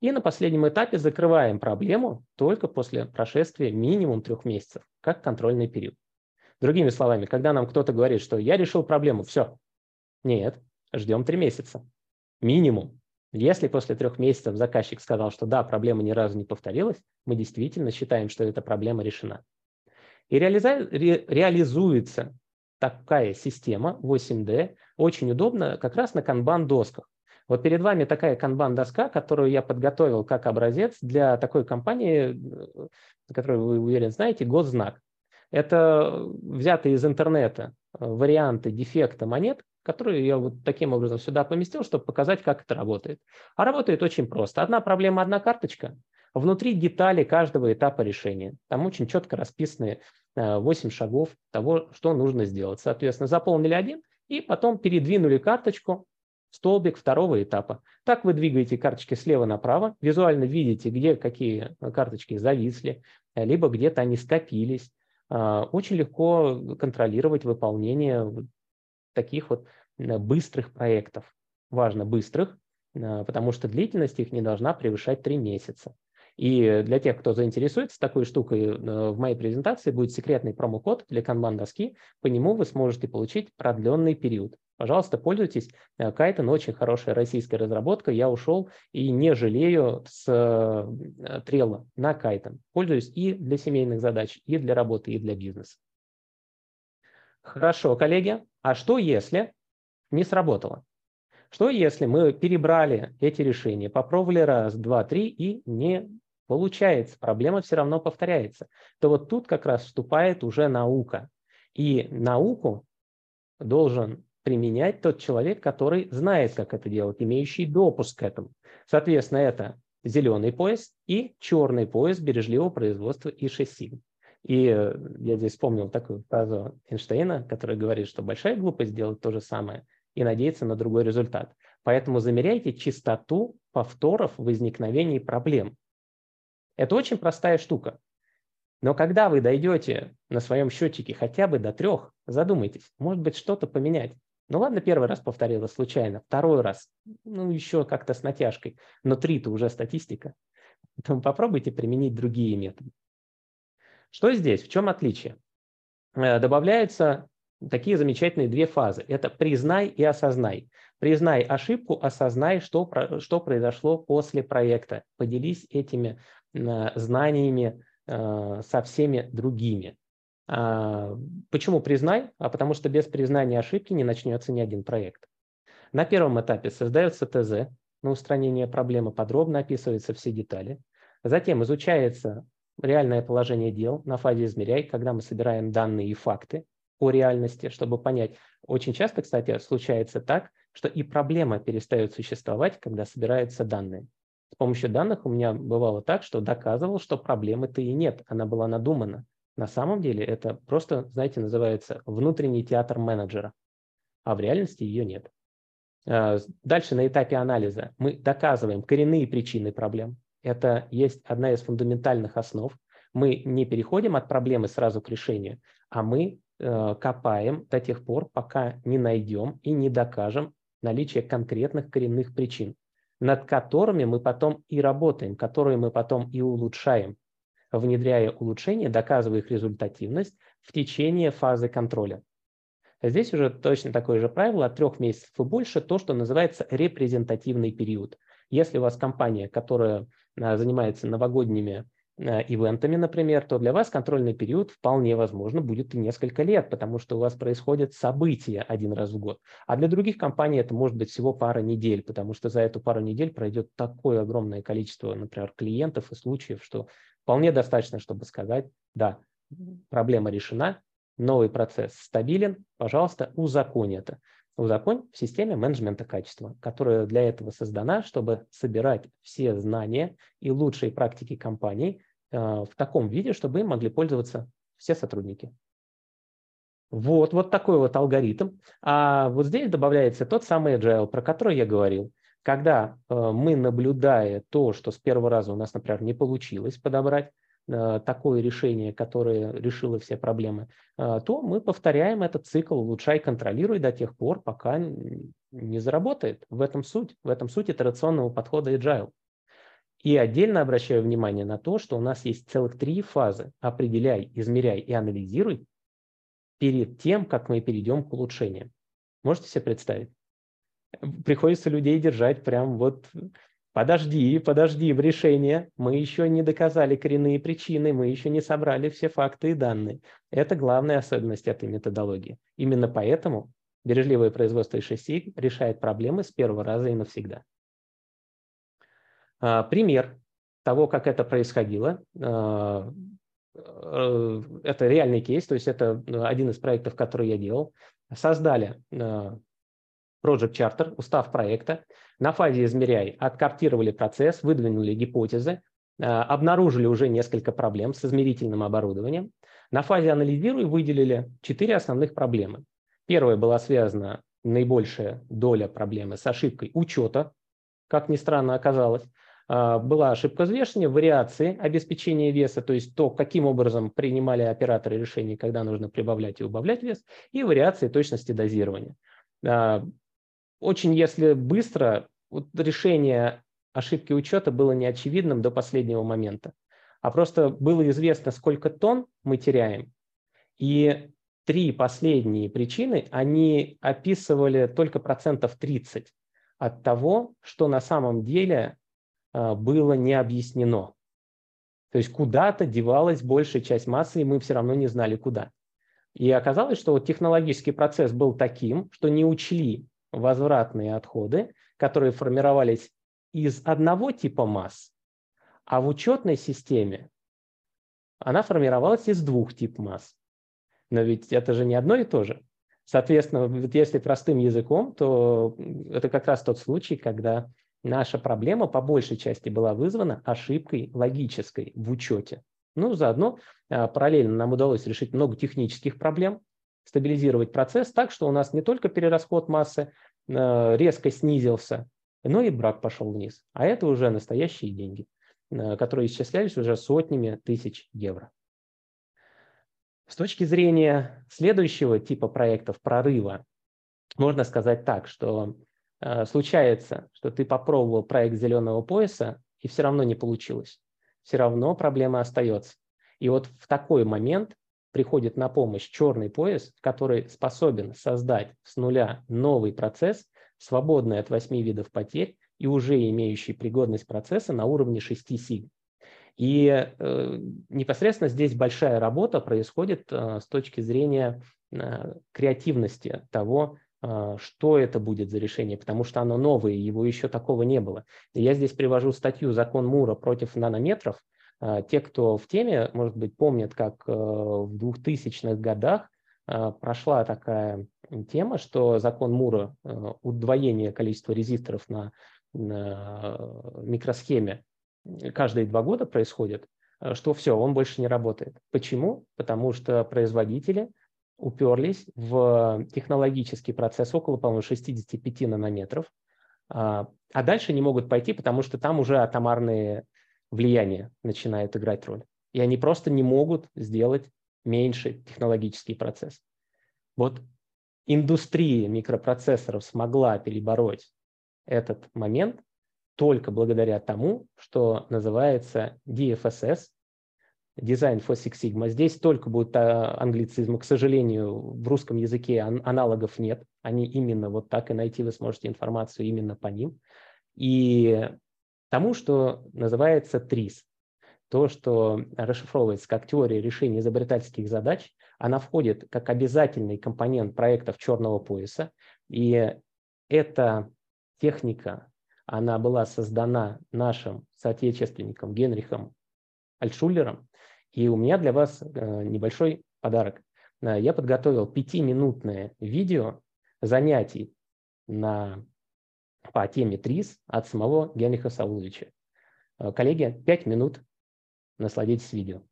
и на последнем этапе закрываем проблему только после прошествия минимум трех месяцев, как контрольный период. Другими словами, когда нам кто-то говорит, что я решил проблему, все. Нет, ждем три месяца. Минимум. Если после трех месяцев заказчик сказал, что да, проблема ни разу не повторилась, мы действительно считаем, что эта проблема решена. И реализа... ре... реализуется такая система 8D очень удобно как раз на канбан-досках. Вот перед вами такая канбан-доска, которую я подготовил как образец для такой компании, э, которую вы, уверен, знаете, Госзнак. Это взятые из интернета э, варианты дефекта монет, которые я вот таким образом сюда поместил, чтобы показать, как это работает. А работает очень просто. Одна проблема, одна карточка. Внутри детали каждого этапа решения. Там очень четко расписаны 8 э, шагов того, что нужно сделать. Соответственно, заполнили один и потом передвинули карточку в столбик второго этапа. Так вы двигаете карточки слева направо, визуально видите, где какие карточки зависли, э, либо где-то они скопились. Э, очень легко контролировать выполнение таких вот э, быстрых проектов. Важно быстрых, э, потому что длительность их не должна превышать 3 месяца. И для тех, кто заинтересуется такой штукой, э, в моей презентации будет секретный промокод для канбан доски. По нему вы сможете получить продленный период. Пожалуйста, пользуйтесь. Кайтон очень хорошая российская разработка. Я ушел и не жалею с Трелла на Кайтон. Пользуюсь и для семейных задач, и для работы, и для бизнеса. Хорошо, коллеги. А что если не сработало? Что если мы перебрали эти решения, попробовали раз, два, три и не получается, проблема все равно повторяется, то вот тут как раз вступает уже наука. И науку должен применять тот человек, который знает, как это делать, имеющий допуск к этому. Соответственно, это зеленый пояс и черный пояс бережливого производства и шасси. И э, я здесь вспомнил такую фразу Эйнштейна, который говорит, что большая глупость делать то же самое и надеяться на другой результат. Поэтому замеряйте частоту повторов возникновения проблем. Это очень простая штука. Но когда вы дойдете на своем счетчике хотя бы до трех, задумайтесь, может быть, что-то поменять. Ну ладно, первый раз повторила случайно, второй раз, ну еще как-то с натяжкой, но три-то уже статистика. Поэтому попробуйте применить другие методы. Что здесь? В чем отличие? Э, добавляются такие замечательные две фазы. Это признай и осознай. Признай ошибку, осознай, что, что произошло после проекта. Поделись этими э, знаниями э, со всеми другими. А, почему признай? А потому что без признания ошибки не начнется ни один проект. На первом этапе создается ТЗ на устранение проблемы, подробно описываются все детали. Затем изучается реальное положение дел на фазе измеряй, когда мы собираем данные и факты о реальности, чтобы понять. Очень часто, кстати, случается так, что и проблема перестает существовать, когда собираются данные. С помощью данных у меня бывало так, что доказывал, что проблемы-то и нет, она была надумана. На самом деле это просто, знаете, называется внутренний театр менеджера, а в реальности ее нет. А, дальше на этапе анализа мы доказываем коренные причины проблем, это есть одна из фундаментальных основ. Мы не переходим от проблемы сразу к решению, а мы э, копаем до тех пор, пока не найдем и не докажем наличие конкретных коренных причин, над которыми мы потом и работаем, которые мы потом и улучшаем, внедряя улучшения, доказывая их результативность в течение фазы контроля. Здесь уже точно такое же правило, от трех месяцев и больше, то, что называется репрезентативный период. Если у вас компания, которая а, занимается новогодними э, ивентами, например, то для вас контрольный период вполне возможно будет несколько лет, потому что у вас происходят события один раз в год. А для других компаний это может быть всего пара недель, потому что за эту пару недель пройдет такое огромное количество, например, клиентов и случаев, что вполне достаточно, чтобы сказать, да, проблема решена, новый процесс стабилен, пожалуйста, узаконь это. Узаконь в системе менеджмента качества, которая для этого создана, чтобы собирать все знания и лучшие практики компаний э, в таком виде, чтобы им могли пользоваться все сотрудники. Вот, вот такой вот алгоритм. А вот здесь добавляется тот самый agile, про который я говорил. Когда э, мы, наблюдая то, что с первого раза у нас, например, не получилось подобрать, такое решение, которое решило все проблемы, э, то мы повторяем этот цикл, улучшай, контролируй до тех пор, пока не заработает. В этом суть, в этом суть итерационного подхода agile. И отдельно обращаю внимание на то, что у нас есть целых три фазы. Определяй, измеряй и анализируй перед тем, как мы перейдем к улучшениям. Можете себе представить? Приходится людей держать прям вот Подожди, подожди в решение. Мы еще не доказали коренные причины, мы еще не собрали все факты и данные. Это главная особенность этой методологии. Именно поэтому бережливое производство из 6 решает проблемы с первого раза и навсегда. А, пример того, как это происходило. А, э, это реальный кейс, то есть это один из проектов, который я делал. Создали а, Project Charter, устав проекта. На фазе «Измеряй» откартировали процесс, выдвинули гипотезы, э, обнаружили уже несколько проблем с измерительным оборудованием. На фазе «Анализируй» выделили четыре основных проблемы. Первая была связана, наибольшая доля проблемы с ошибкой учета, как ни странно оказалось. Э, была ошибка взвешивания, вариации обеспечения веса, то есть то, каким образом принимали операторы решения, когда нужно прибавлять и убавлять вес, и вариации точности дозирования. Очень, если быстро, вот решение ошибки учета было неочевидным до последнего момента, а просто было известно, сколько тонн мы теряем, и три последние причины, они описывали только процентов 30 от того, что на самом деле а, было не объяснено. То есть куда-то девалась большая часть массы, и мы все равно не знали куда. И оказалось, что вот технологический процесс был таким, что не учли возвратные отходы, которые формировались из одного типа масс, а в учетной системе она формировалась из двух типов масс. Но ведь это же не одно и то же. Соответственно, вот если простым языком, то это как раз тот случай, когда наша проблема по большей части была вызвана ошибкой логической в учете. Ну, заодно а, параллельно нам удалось решить много технических проблем, стабилизировать процесс так, что у нас не только перерасход массы э, резко снизился, но и брак пошел вниз. А это уже настоящие деньги, э, которые исчислялись уже сотнями тысяч евро. С точки зрения следующего типа проектов прорыва, можно сказать так, что э, случается, что ты попробовал проект зеленого пояса, и все равно не получилось. Все равно проблема остается. И вот в такой момент приходит на помощь черный пояс, который способен создать с нуля новый процесс, свободный от восьми видов потерь и уже имеющий пригодность процесса на уровне 6 сиг. И э, непосредственно здесь большая работа происходит э, с точки зрения э, креативности того, э, что это будет за решение, потому что оно новое, его еще такого не было. Я здесь привожу статью «Закон Мура против нанометров», те, кто в теме, может быть, помнят, как э, в 2000-х годах а, прошла такая тема, что закон Мура, э, удвоение количества резисторов на, микросхеме каждые два года происходит, э, что все, он больше не работает. Почему? Потому что производители уперлись в технологический процесс около, по-моему, 65 нанометров, а, а дальше не могут пойти, потому что там уже атомарные влияние начинает играть роль. И они просто не могут сделать меньше технологический процесс. Вот индустрия микропроцессоров смогла перебороть этот момент только благодаря тому, что называется DFSS, Design for Six Sigma. Здесь только будут а, англицизмы. К сожалению, в русском языке аналогов нет. Они именно вот так, и найти вы сможете информацию именно по ним. И тому, что называется ТРИС. то, что расшифровывается как теория решения изобретательских задач, она входит как обязательный компонент проектов черного пояса. И эта техника, она была создана нашим соотечественником Генрихом Альтшулером. И у меня для вас э, небольшой подарок. Э, я подготовил пятиминутное видео занятий на, по теме ТРИС от самого Генриха Сауловича. Э, коллеги, пять минут Насладитесь видео.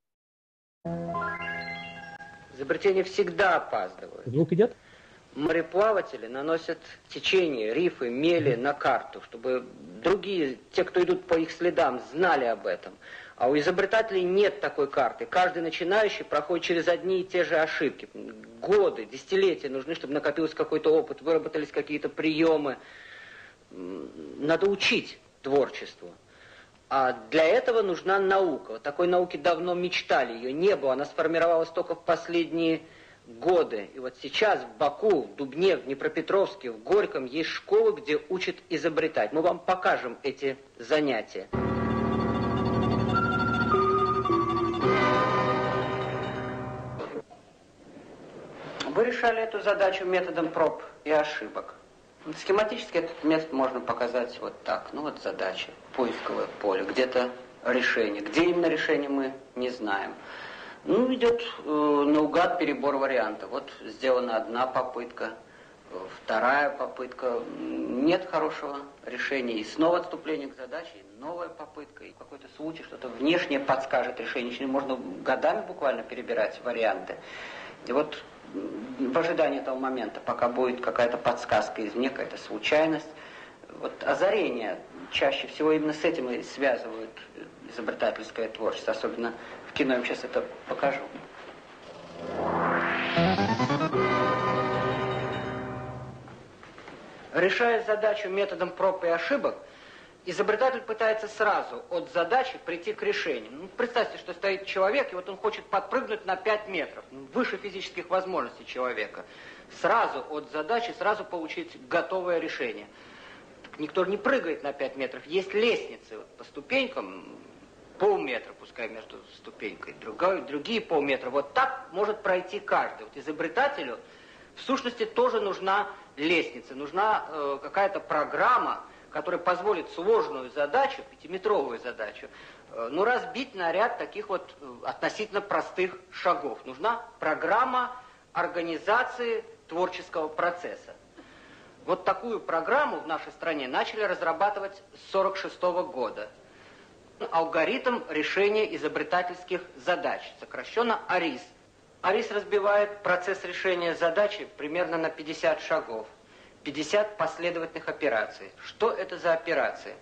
Изобретения всегда опаздывают. Звук идет? Мореплаватели наносят течение, рифы, мели на карту, чтобы другие, те, кто идут по их следам, знали об этом. А у изобретателей нет такой карты. Каждый начинающий проходит через одни и те же ошибки. Годы, десятилетия нужны, чтобы накопился какой-то опыт, выработались какие-то приемы. Надо учить творчеству. А для этого нужна наука. Вот такой науки давно мечтали, ее не было. Она сформировалась только в последние годы. И вот сейчас в Баку, в Дубне, в Днепропетровске, в Горьком есть школы, где учат изобретать. Мы вам покажем эти занятия. Вы решали эту задачу методом проб и ошибок. Схематически этот метод можно показать вот так. Ну вот задача, поисковое поле, где-то решение. Где именно решение мы не знаем. Ну, идет э, наугад перебор вариантов. Вот сделана одна попытка, вторая попытка. Нет хорошего решения. И снова отступление к задаче, и новая попытка, и какой-то случай, что-то внешнее подскажет решение. Можно годами буквально перебирать варианты. И вот в ожидании этого момента, пока будет какая-то подсказка извне, какая-то случайность. Вот озарение чаще всего именно с этим и связывают изобретательское творчество, особенно в кино. Я сейчас это покажу. Решая задачу методом проб и ошибок, изобретатель пытается сразу от задачи прийти к решению. Ну, представьте, что стоит человек, и вот он хочет подпрыгнуть на 5 метров, ну, выше физических возможностей человека. Сразу от задачи, сразу получить готовое решение. Так никто не прыгает на 5 метров. Есть лестницы вот, по ступенькам, полметра, пускай между ступенькой, другой, другие полметра. Вот так может пройти каждый. Вот изобретателю в сущности тоже нужна лестница, нужна э, какая-то программа, который позволит сложную задачу, пятиметровую задачу, э, ну, разбить на ряд таких вот э, относительно простых шагов. Нужна программа организации творческого процесса. Вот такую программу в нашей стране начали разрабатывать с 1946 года. Алгоритм решения изобретательских задач, сокращенно АРИС. АРИС разбивает процесс решения задачи примерно на 50 шагов. 50 последовательных операций. Что это за операции?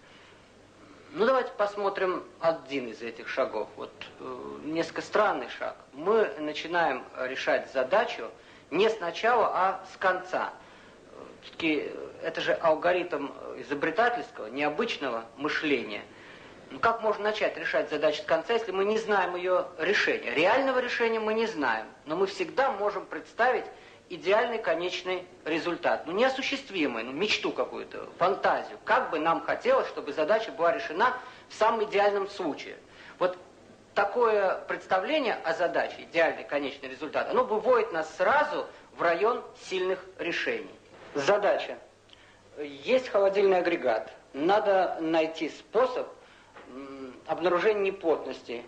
Ну, давайте посмотрим один из этих шагов. Вот э, несколько странный шаг. Мы начинаем решать задачу не сначала, а с конца. Все-таки это же алгоритм изобретательского, необычного мышления. Ну, как можно начать решать задачу с конца, если мы не знаем ее решения? Реального решения мы не знаем, но мы всегда можем представить идеальный конечный результат. Ну, неосуществимый, ну, мечту какую-то, фантазию. Как бы нам хотелось, чтобы задача была решена в самом идеальном случае. Вот такое представление о задаче, идеальный конечный результат, оно выводит нас сразу в район сильных решений. Задача. Есть холодильный агрегат. Надо найти способ обнаружения неплотности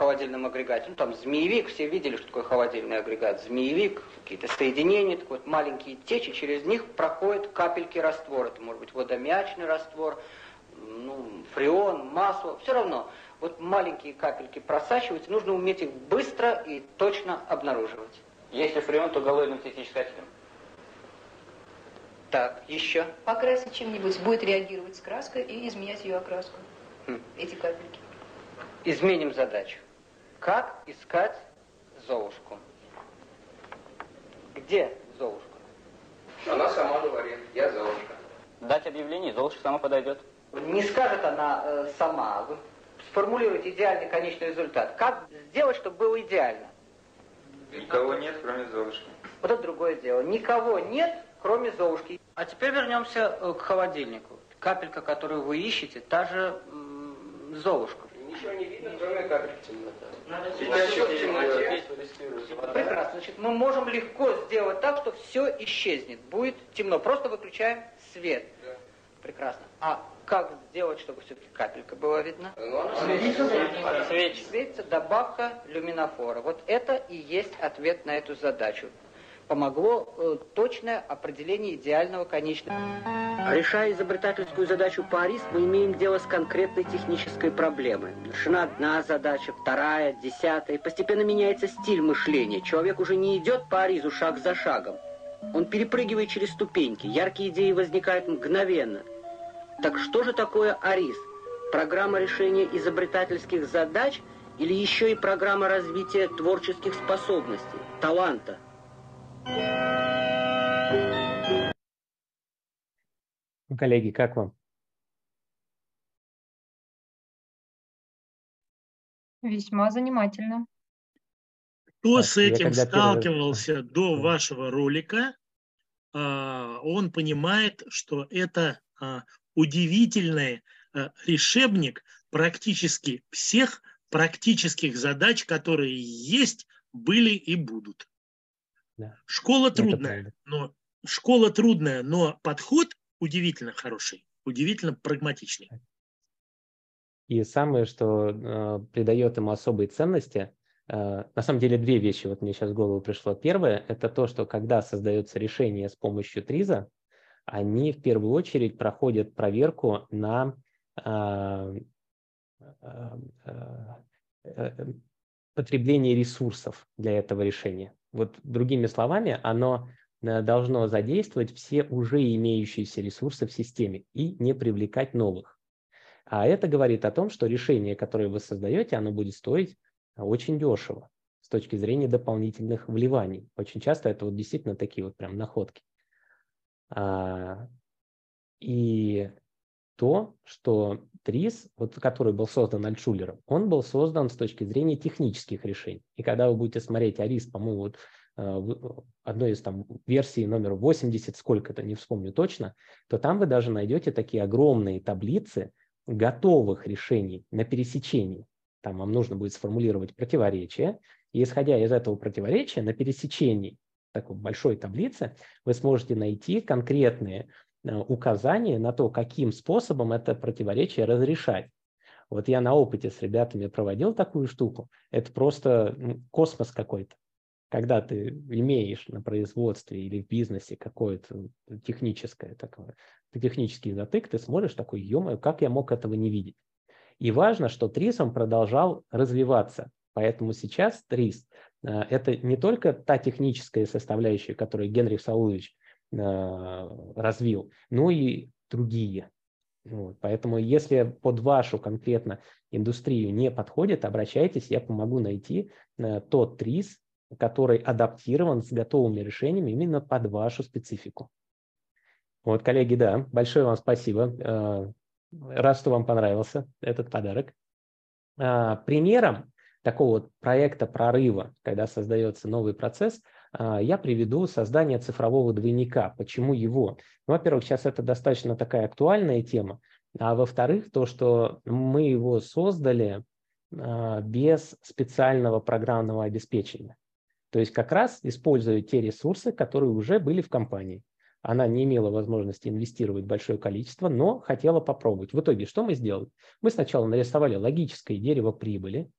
холодильном агрегате. Ну, там змеевик, все видели, что такое холодильный агрегат. Змеевик, какие-то соединения, такой вот маленькие течи, через них проходят капельки раствора. Это может быть водомячный раствор, ну, фреон, масло, все равно. Вот маленькие капельки просачиваются, нужно уметь их быстро и точно обнаруживать. Если фреон, то галлоидный синтетический актив. Так, еще. Покрасить чем-нибудь будет реагировать с краской и изменять ее окраску. Хм. Эти капельки. Изменим задачу. Как искать Золушку? Где Золушка? Она сама говорит, я Золушка. Дать объявление, Золушка сама подойдет. Не скажет она э, сама. Вы сформулируете идеальный конечный результат. Как сделать, чтобы было идеально? Никого нет, кроме Золушки. Вот это другое дело. Никого нет, кроме Золушки. А теперь вернемся э, к холодильнику. Капелька, которую вы ищете, та же Золушка Ничего не видно, кроме капель темнота. Надо Прекрасно. Значит, мы можем легко сделать так, что все исчезнет. Будет темно. Просто выключаем свет. Да. Прекрасно. А как сделать, чтобы все-таки капелька была видна? Ну, Светится. Светится добавка люминофора. Вот это и есть ответ на эту задачу помогло э, точное определение идеального конечного. Решая изобретательскую задачу Парис, мы имеем дело с конкретной технической проблемой. Решена одна задача, вторая, десятая. Постепенно меняется стиль мышления. Человек уже не идет по Аризу шаг за шагом. Он перепрыгивает через ступеньки. Яркие идеи возникают мгновенно. Так что же такое Арис? Программа решения изобретательских задач или еще и программа развития творческих способностей, таланта? Коллеги, как вам? Весьма занимательно. Кто так, с этим сталкивался первый... до вашего ролика, а, он понимает, что это а, удивительный а, решебник практически всех практических задач, которые есть, были и будут. Да. Школа трудная, но школа трудная, но подход удивительно хороший, удивительно прагматичный. И самое, что э, придает ему особые ценности, э, на самом деле две вещи, вот мне сейчас в голову пришло. Первое – это то, что когда создается решение с помощью ТРИЗа, они в первую очередь проходят проверку на э, э, э, э потребление ресурсов для этого решения. Вот другими словами, оно э, должно задействовать все уже имеющиеся ресурсы в системе и не привлекать новых. А это говорит о том, что решение, которое вы создаете, оно будет стоить очень дешево с точки зрения дополнительных вливаний. Очень часто это вот действительно такие вот прям находки. А, и то, что ТРИС, вот, который был создан Альтшулером, он был создан с точки зрения технических решений. И когда вы будете смотреть АРИС, по-моему, вот, э, одной из там версий номер 80, сколько-то, не вспомню точно, то там вы даже найдете такие огромные таблицы готовых решений на пересечении. Там вам нужно будет сформулировать противоречие, и исходя из этого противоречия на пересечении такой большой таблицы вы сможете найти конкретные указание на то, каким способом это противоречие разрешать. Вот я на опыте с ребятами проводил такую штуку. Это просто космос какой-то. Когда ты имеешь на производстве или в бизнесе какое-то техническое такое, технический затык, ты смотришь такой, ё как я мог этого не видеть? И важно, что ТРИС он продолжал развиваться. Поэтому сейчас ТРИС э, – это не только та техническая составляющая, которую Генрих Саулович Э, развил, ну и другие. Вот. Поэтому если под вашу конкретно индустрию не подходит, обращайтесь, я помогу найти э, тот ТРИС, который адаптирован с готовыми решениями именно под вашу специфику. Вот, коллеги, да, большое вам спасибо. Э, рад, что вам понравился этот подарок. Примером такого вот проекта прорыва, когда создается новый процесс – а, я приведу создание цифрового двойника. Почему его? Ну, во-первых, сейчас это достаточно такая актуальная тема, а во-вторых, то, что мы его создали а, без специального программного обеспечения. То есть как раз используя те ресурсы, которые уже были в компании. Она не имела возможности инвестировать большое количество, но хотела попробовать. В итоге что мы сделали? Мы сначала нарисовали логическое дерево прибыли,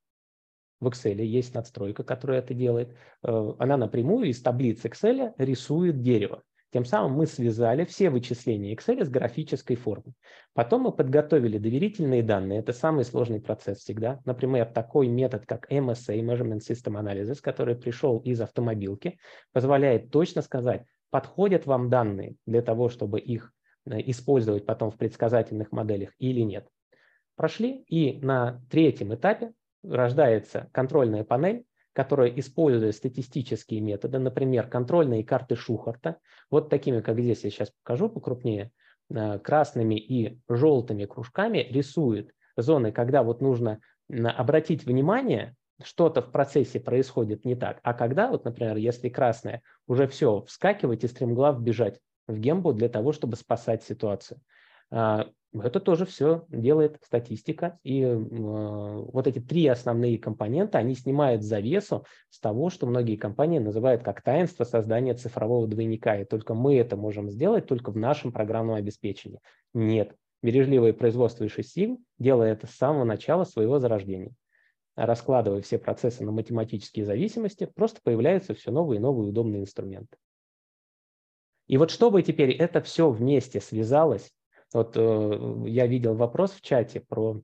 в Excel есть надстройка, которая это делает. Э, она напрямую из таблицы Excel рисует дерево. Тем самым мы связали все вычисления Excel с графической формой. Потом мы подготовили доверительные данные. Это самый сложный процесс всегда. Например, такой метод, как MSA, Measurement System Analysis, который пришел из автомобилки, позволяет точно сказать, подходят вам данные для того, чтобы их э, использовать потом в предсказательных моделях или нет. Прошли, и на третьем этапе рождается контрольная панель, которая, используя статистические методы, например, контрольные карты Шухарта, вот такими, как здесь я сейчас покажу покрупнее, э, красными и желтыми кружками рисует зоны, когда вот нужно обратить внимание, что-то в процессе происходит не так, а когда, вот, например, если красное, уже все, вскакивать и стремглав бежать в гембу для того, чтобы спасать ситуацию. А, это тоже все делает статистика. И э, вот эти три основные компонента, они снимают завесу с того, что многие компании называют как таинство создания цифрового двойника. И только мы это можем сделать только в нашем программном обеспечении. Нет. Бережливое производство и Six делает это с самого начала своего зарождения. Раскладывая все процессы на математические зависимости, просто появляются все новые и новые удобные инструменты. И вот чтобы теперь это все вместе связалось, вот э, я видел вопрос в чате про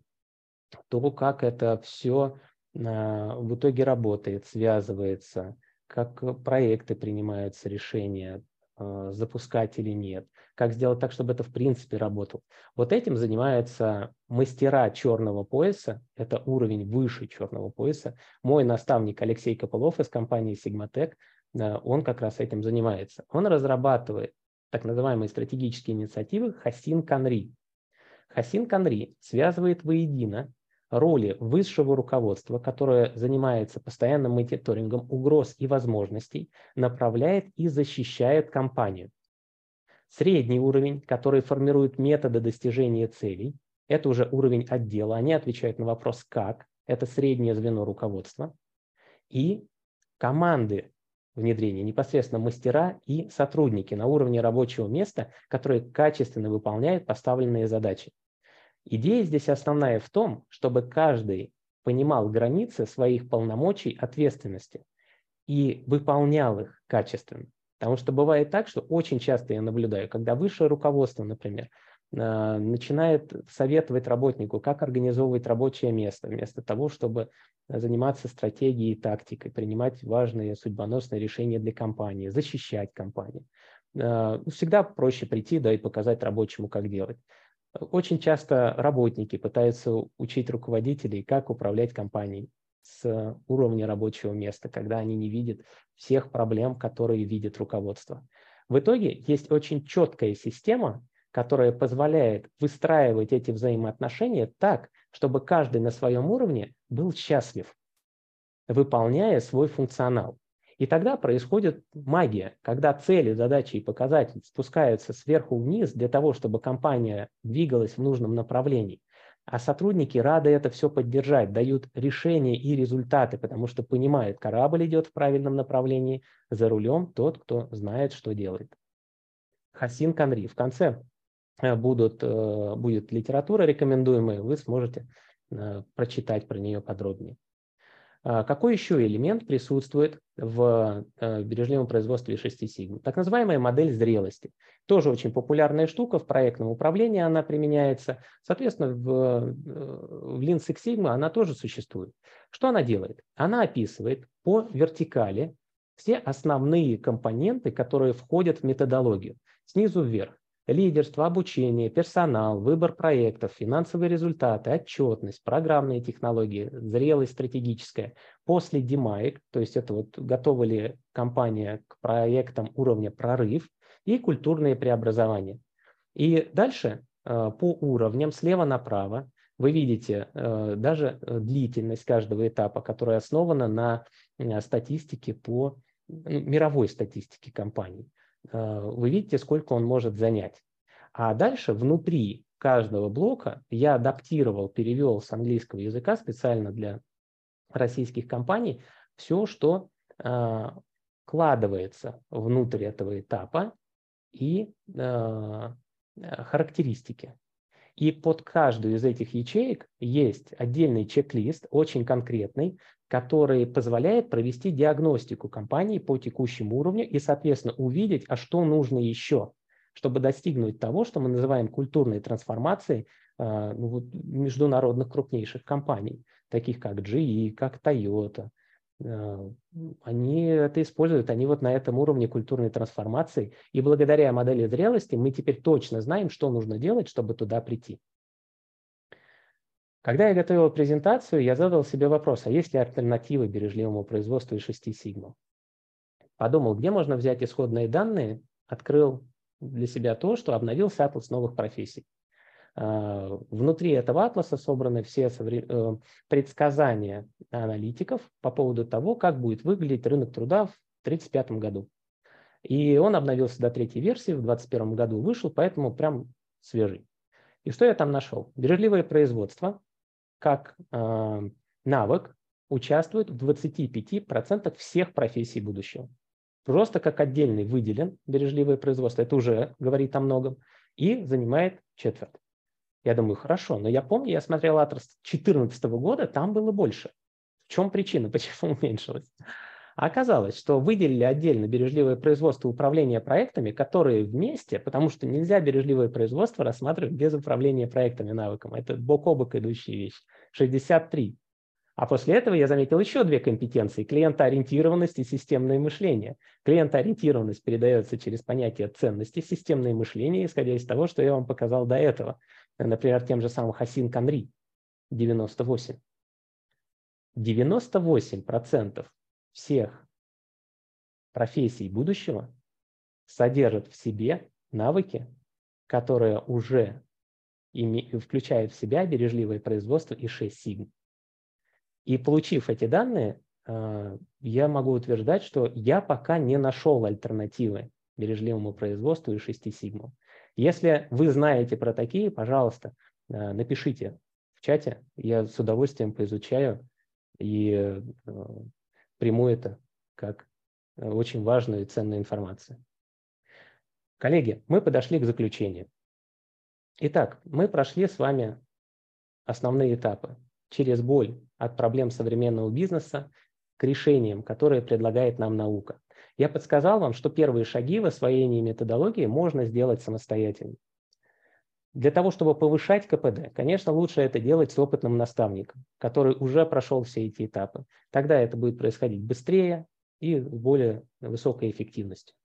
то, как это все э, в итоге работает, связывается, как проекты принимаются решения, э, запускать или нет, как сделать так, чтобы это в принципе работало. Вот этим занимаются мастера черного пояса, это уровень выше черного пояса. Мой наставник Алексей Копылов из компании Sigmatech, он как раз этим занимается. Он разрабатывает так называемые стратегические инициативы Хасин Канри. Хасин Канри связывает воедино роли высшего руководства, которое занимается постоянным мониторингом угроз и возможностей, направляет и защищает компанию. Средний уровень, который формирует методы достижения целей, это уже уровень отдела, они отвечают на вопрос «как», это среднее звено руководства. И команды внедрения, непосредственно мастера и сотрудники на уровне рабочего места, которые качественно выполняют поставленные задачи. Идея здесь основная в том, чтобы каждый понимал границы своих полномочий ответственности и выполнял их качественно. Потому что бывает так, что очень часто я наблюдаю, когда высшее руководство, например, начинает советовать работнику, как организовывать рабочее место, вместо того, чтобы заниматься стратегией и тактикой, принимать важные судьбоносные решения для компании, защищать компанию. А, всегда проще прийти да, и показать рабочему, как делать. Очень часто работники пытаются учить руководителей, как управлять компанией с уровня рабочего места, когда они не видят всех проблем, которые видит руководство. В итоге есть очень четкая система, которая позволяет выстраивать эти взаимоотношения так, чтобы каждый на своем уровне был счастлив, выполняя свой функционал. И тогда происходит магия, когда цели, задачи и показатели спускаются сверху вниз для того, чтобы компания двигалась в нужном направлении. А сотрудники рады это все поддержать, дают решения и результаты, потому что понимают, корабль идет в правильном направлении, за рулем тот, кто знает, что делает. Хасин Канри. В конце будут, э, будет литература рекомендуемая, вы сможете э, прочитать про нее подробнее. А какой еще элемент присутствует в бережливом производстве 6 сигма? Так называемая модель зрелости. Тоже очень популярная штука, в проектном управлении она применяется. Соответственно, в, в Lean Six Sigma она тоже существует. Что она делает? Она описывает по вертикали все основные компоненты, которые входят в методологию, снизу вверх лидерство, обучение, персонал, выбор проектов, финансовые результаты, отчетность, программные технологии, зрелость стратегическая. После демаек, то есть это вот готова ли компания к проектам уровня прорыв и культурные преобразования. И дальше э, по уровням слева направо вы видите э, даже э, длительность каждого этапа, которая основана на статистике по ну, мировой статистике компаний. Э, вы видите, сколько он может занять. А дальше внутри каждого блока я адаптировал, перевел с английского языка специально для российских компаний все, что э, вкладывается внутрь этого этапа и э, характеристики. И под каждую из этих ячеек есть отдельный чек-лист, очень конкретный, который позволяет провести диагностику компании по текущему уровню и, соответственно, увидеть, а что нужно еще, чтобы достигнуть того, что мы называем культурной трансформацией э, ну, вот, международных крупнейших компаний, таких как GE, как Toyota. Э, они это используют, они вот на этом уровне культурной трансформации. И благодаря модели зрелости мы теперь точно знаем, что нужно делать, чтобы туда прийти. Когда я готовил презентацию, я задал себе вопрос, а есть ли альтернативы бережливому производству и 6 сигма? Подумал, где можно взять исходные данные, открыл для себя то, что обновился атлас новых профессий. А, внутри этого атласа собраны все э, предсказания аналитиков по поводу того, как будет выглядеть рынок труда в 1935 году. И он обновился до третьей версии, в 2021 году вышел, поэтому прям свежий. И что я там нашел? Бережливое производство как э, навык участвует в 25% всех профессий будущего. Просто как отдельный выделен бережливое производство, это уже говорит о многом, и занимает четверть. Я думаю, хорошо, но я помню, я смотрел атлас 2014 года, там было больше. В чем причина, почему уменьшилось? А оказалось, что выделили отдельно бережливое производство управления проектами, которые вместе, потому что нельзя бережливое производство рассматривать без управления проектами навыком. Это бок о бок идущие вещи. 63. А после этого я заметил еще две компетенции – клиентоориентированность и системное мышление. Клиентоориентированность передается через понятие ценности, системное мышление, исходя из того, что я вам показал до этого. Например, тем же самым Хасин Канри, 98. 98% всех профессий будущего содержат в себе навыки, которые уже включают в себя бережливое производство и 6 сигм. И получив эти данные, а, я могу утверждать, что я пока не нашел альтернативы бережливому производству и 6 сигмам. Если вы знаете про такие, пожалуйста, а, напишите в чате, я с удовольствием поизучаю и а, приму это как очень важную и ценную информацию. Коллеги, мы подошли к заключению. Итак, мы прошли с вами основные этапы через боль от проблем современного бизнеса к решениям, которые предлагает нам наука. Я подсказал вам, что первые шаги в освоении методологии можно сделать самостоятельно. Для того, чтобы повышать КПД, конечно, лучше это делать с опытным наставником, который уже прошел все эти этапы. Тогда это будет происходить быстрее и с более высокой эффективностью.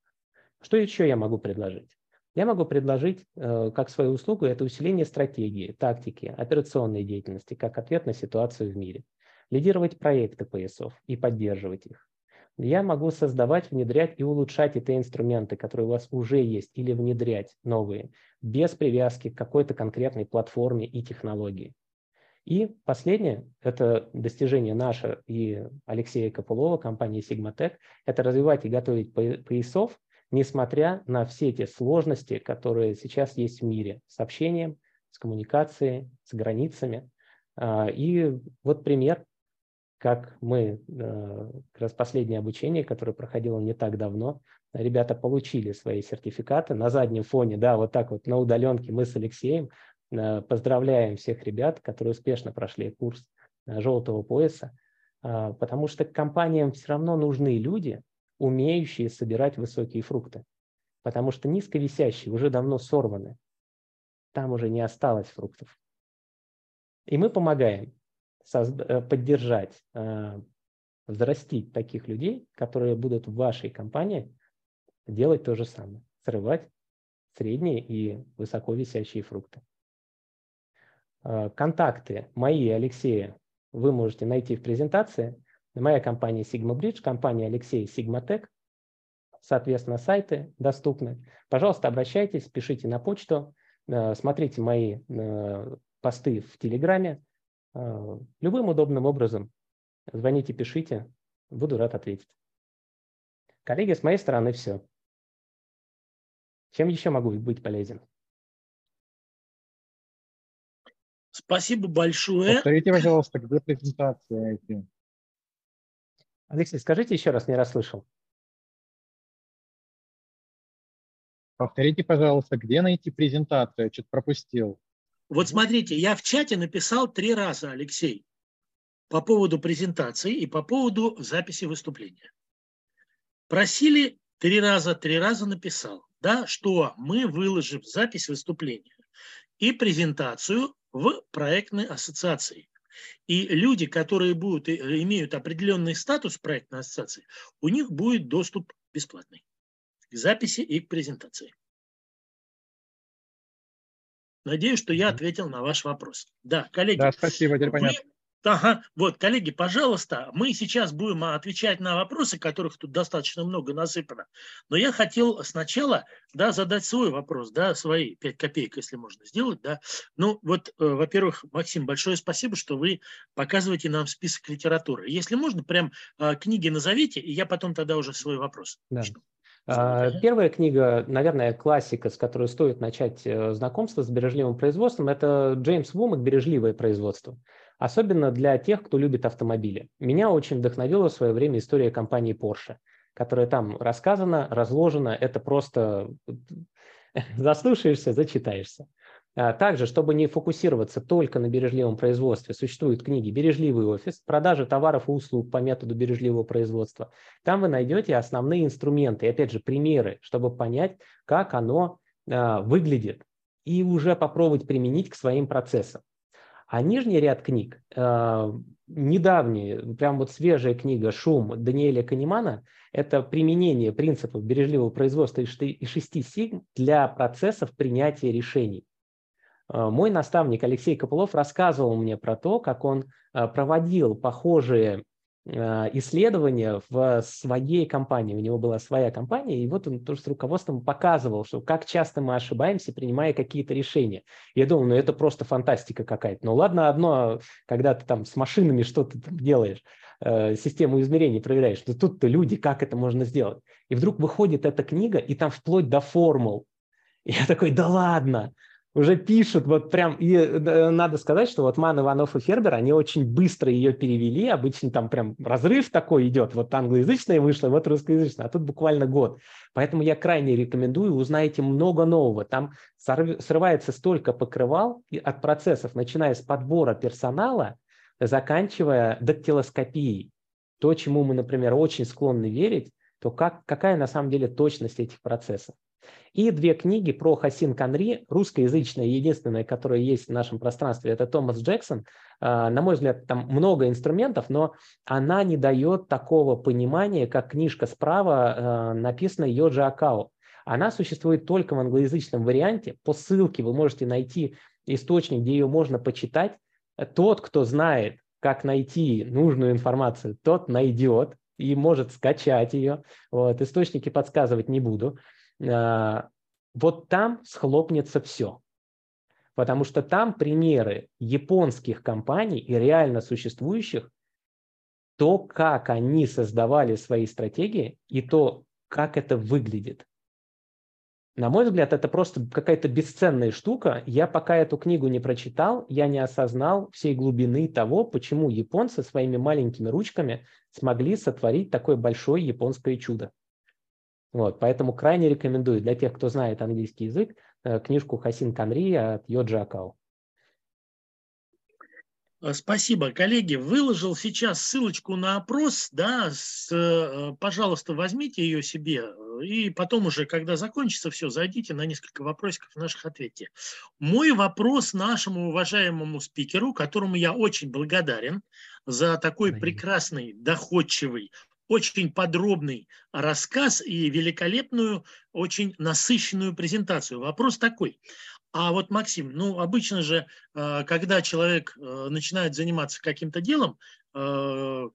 Что еще я могу предложить? Я могу предложить э, как свою услугу это усиление стратегии, тактики, операционной деятельности как ответ на ситуацию в мире. Лидировать проекты поясов и поддерживать их. Я могу создавать, внедрять и улучшать эти инструменты, которые у вас уже есть, или внедрять новые, без привязки к какой-то конкретной платформе и технологии. И последнее, это достижение наше и Алексея Копылова, компании Sigmatech, это развивать и готовить поясов, несмотря на все те сложности, которые сейчас есть в мире с общением, с коммуникацией, с границами. А, и вот пример, как мы, э, как раз последнее обучение, которое проходило не так давно, ребята получили свои сертификаты на заднем фоне, да, вот так вот на удаленке мы с Алексеем э, поздравляем всех ребят, которые успешно прошли курс э, желтого пояса, а, потому что компаниям все равно нужны люди, умеющие собирать высокие фрукты. Потому что низковисящие уже давно сорваны. Там уже не осталось фруктов. И мы помогаем поддержать, э, взрастить таких людей, которые будут в вашей компании делать то же самое. Срывать средние и высоко висящие фрукты. Э, контакты мои Алексея вы можете найти в презентации. Моя компания Sigma Bridge, компания Алексей Sigmatech. Соответственно, сайты доступны. Пожалуйста, обращайтесь, пишите на почту, э, смотрите мои э, посты в Телеграме. Э, любым удобным образом звоните, пишите. Буду рад ответить. Коллеги, с моей стороны все. Чем еще могу быть полезен? Спасибо большое. Повторите, пожалуйста, где презентация эти? Алексей, скажите еще раз, не расслышал. Повторите, пожалуйста, где найти презентацию? Я что-то пропустил. Вот смотрите, я в чате написал три раза, Алексей, по поводу презентации и по поводу записи выступления. Просили три раза, три раза написал, да, что мы выложим запись выступления и презентацию в проектной ассоциации. И люди, которые будут, э, имеют определенный статус проектной ассоциации, у них будет доступ бесплатный к записи и к презентации. Надеюсь, что я ответил на ваш вопрос. Да, коллеги. Да, спасибо, теперь понятно. Ага, вот, коллеги, пожалуйста, мы сейчас будем отвечать на вопросы, которых тут достаточно много насыпано. Но я хотел сначала да, задать свой вопрос, да, свои 5 копеек, если можно сделать. Да. Ну, вот, э, во-первых, Максим, большое спасибо, что вы показываете нам список литературы. Если можно, прям э, книги назовите, и я потом тогда уже свой вопрос. Да. А, первая книга, наверное, классика, с которой стоит начать э, знакомство с бережливым производством, это Джеймс Вумак «Бережливое производство». Особенно для тех, кто любит автомобили. Меня очень вдохновила в свое время история компании Porsche, которая там рассказана, разложена. Это просто заслушаешься, зачитаешься. А, также, чтобы не фокусироваться только на бережливом производстве, существуют книги «Бережливый офис», «Продажа товаров и услуг по методу бережливого производства». Там вы найдете основные инструменты и, опять же, примеры, чтобы понять, как оно а, выглядит, и уже попробовать применить к своим процессам. А нижний ряд книг, а, недавняя, прям вот свежая книга «Шум» Даниэля Канемана – это применение принципов бережливого производства и шести сигм для процессов принятия решений. Э, мой наставник Алексей Копылов рассказывал мне про то, как он э, проводил похожие э, исследования в своей компании. У него была своя компания, и вот он тоже с руководством показывал, что как часто мы ошибаемся, принимая какие-то решения. Я думал, ну это просто фантастика какая-то. Ну ладно, одно, когда ты там с машинами что-то делаешь, систему измерений проверяешь, но тут-то люди, как это можно сделать? И вдруг выходит эта книга, и там вплоть до формул. Я такой, да ладно, уже пишут, вот прям, и э, надо сказать, что вот Ман, Иванов и Фербер, они очень быстро ее перевели, обычно там прям разрыв такой идет, вот англоязычная вышла, вот русскоязычная, а тут буквально год. Поэтому я крайне рекомендую, узнаете много нового. Там срывается столько покрывал от процессов, начиная с подбора персонала, заканчивая дактилоскопией. То, чему мы, например, очень склонны верить, то как, какая на самом деле точность этих процессов. И две книги про Хасин Канри, русскоязычная, единственная, которая есть в нашем пространстве, это Томас Джексон. А, на мой взгляд, там много инструментов, но она не дает такого понимания, как книжка справа, а, написана Йоджи Акао. Она существует только в англоязычном варианте. По ссылке вы можете найти источник, где ее можно почитать. Тот, кто знает, как найти нужную информацию, тот найдет и может скачать ее. Вот. Источники подсказывать не буду. А, вот там схлопнется все. Потому что там примеры японских компаний и реально существующих, то, как они создавали свои стратегии и то, как это выглядит. На мой взгляд, это просто какая-то бесценная штука. Я пока эту книгу не прочитал, я не осознал всей глубины того, почему японцы своими маленькими ручками смогли сотворить такое большое японское чудо. Вот, поэтому крайне рекомендую для тех, кто знает английский язык, э, книжку Хасин Канри от Йоджи Акао. Э, спасибо, коллеги. Выложил сейчас ссылочку на опрос, да, с, э, пожалуйста, возьмите ее себе, и потом уже, когда закончится все, зайдите на несколько вопросиков наших ответьте. Мой вопрос нашему уважаемому спикеру, которому я очень благодарен за такой прекрасный, доходчивый, очень подробный рассказ и великолепную, очень насыщенную презентацию. Вопрос такой. А вот, Максим, ну, обычно же, э, когда человек э, начинает заниматься каким-то делом, э,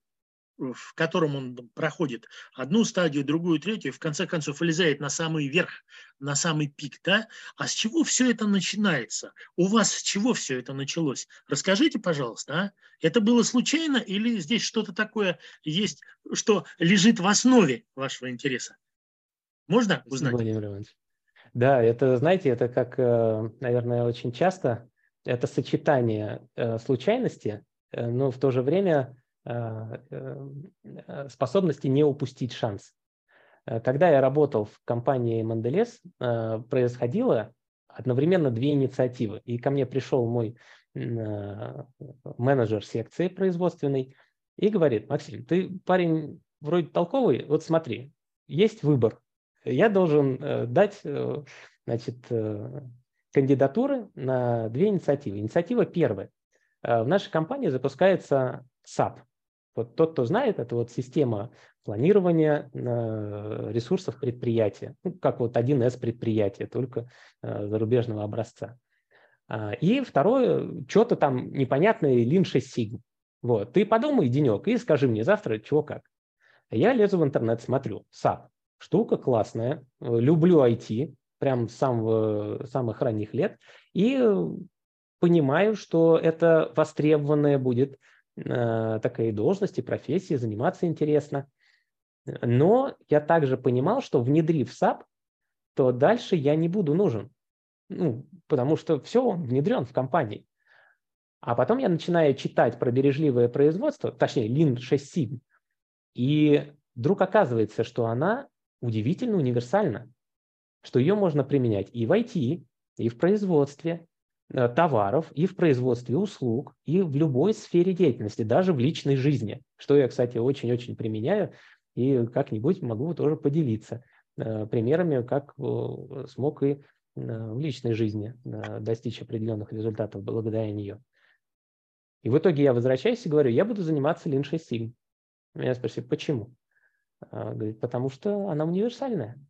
в котором он проходит одну стадию, другую, третью, и в конце концов вылезает на самый верх, на самый пик, да? А с чего все это начинается? У вас с чего все это началось? Расскажите, пожалуйста, а? Это было случайно или здесь что-то такое есть, что лежит в основе вашего интереса? Можно узнать? Владимир Иванович. Да, это, знаете, это как, э, наверное, очень часто, это сочетание э, случайности, э, но в то же время способности не упустить шанс. Э, когда я работал в компании Монделес, происходило одновременно две инициативы. И ко мне пришел мой менеджер секции производственной и говорит, Максим, ты парень вроде толковый, вот смотри, есть выбор. Я должен дать значит, кандидатуры на две инициативы. Инициатива первая. В нашей компании запускается SAP, вот тот, кто знает, это вот система планирования э, ресурсов предприятия, ну, как вот 1С предприятия, только э, зарубежного образца. А, и второе, что-то там непонятное Lean 6 Sigma. Вот, ты подумай денек и скажи мне завтра, чего как. Я лезу в интернет, смотрю, SAP, штука классная, люблю IT, прям с самого, самых ранних лет, и понимаю, что это востребованное будет Э, такой должности, профессии, заниматься интересно. Но я также понимал, что внедрив SAP, то дальше я не буду нужен. Ну, потому что все, он внедрен в компании. А потом я начинаю читать про бережливое производство, точнее, Lean 6 Sigma, и вдруг оказывается, что она удивительно универсальна, что ее можно применять и в IT, и в производстве товаров, и в производстве услуг, и в любой сфере деятельности, даже в личной жизни, что я, кстати, очень-очень применяю, и как-нибудь могу тоже поделиться э, примерами, как э, смог и в личной жизни достичь определенных результатов благодаря нее. И в итоге я возвращаюсь и говорю, я буду заниматься Lean 6 Sigma. Меня спросили, почему? Говорит, потому что она универсальная.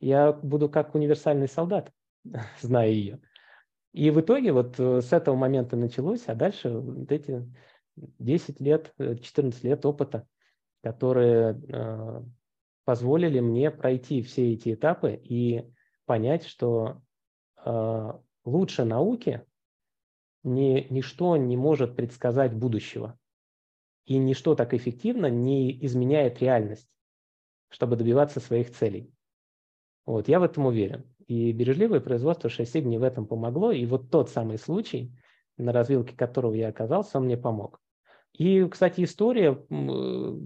Я буду как универсальный солдат, зная ее. И в итоге вот э, с этого момента началось, а дальше вот эти 10 лет, 14 э, лет опыта, которые э, позволили мне пройти все эти этапы и понять, что э, лучше науки ни, ничто не может предсказать будущего. И ничто так эффективно не изменяет реальность, чтобы добиваться своих целей. Вот, я в этом уверен. И бережливое производство 6 мне в этом помогло. И вот тот самый случай, на развилке которого я оказался, он мне помог. И, кстати, история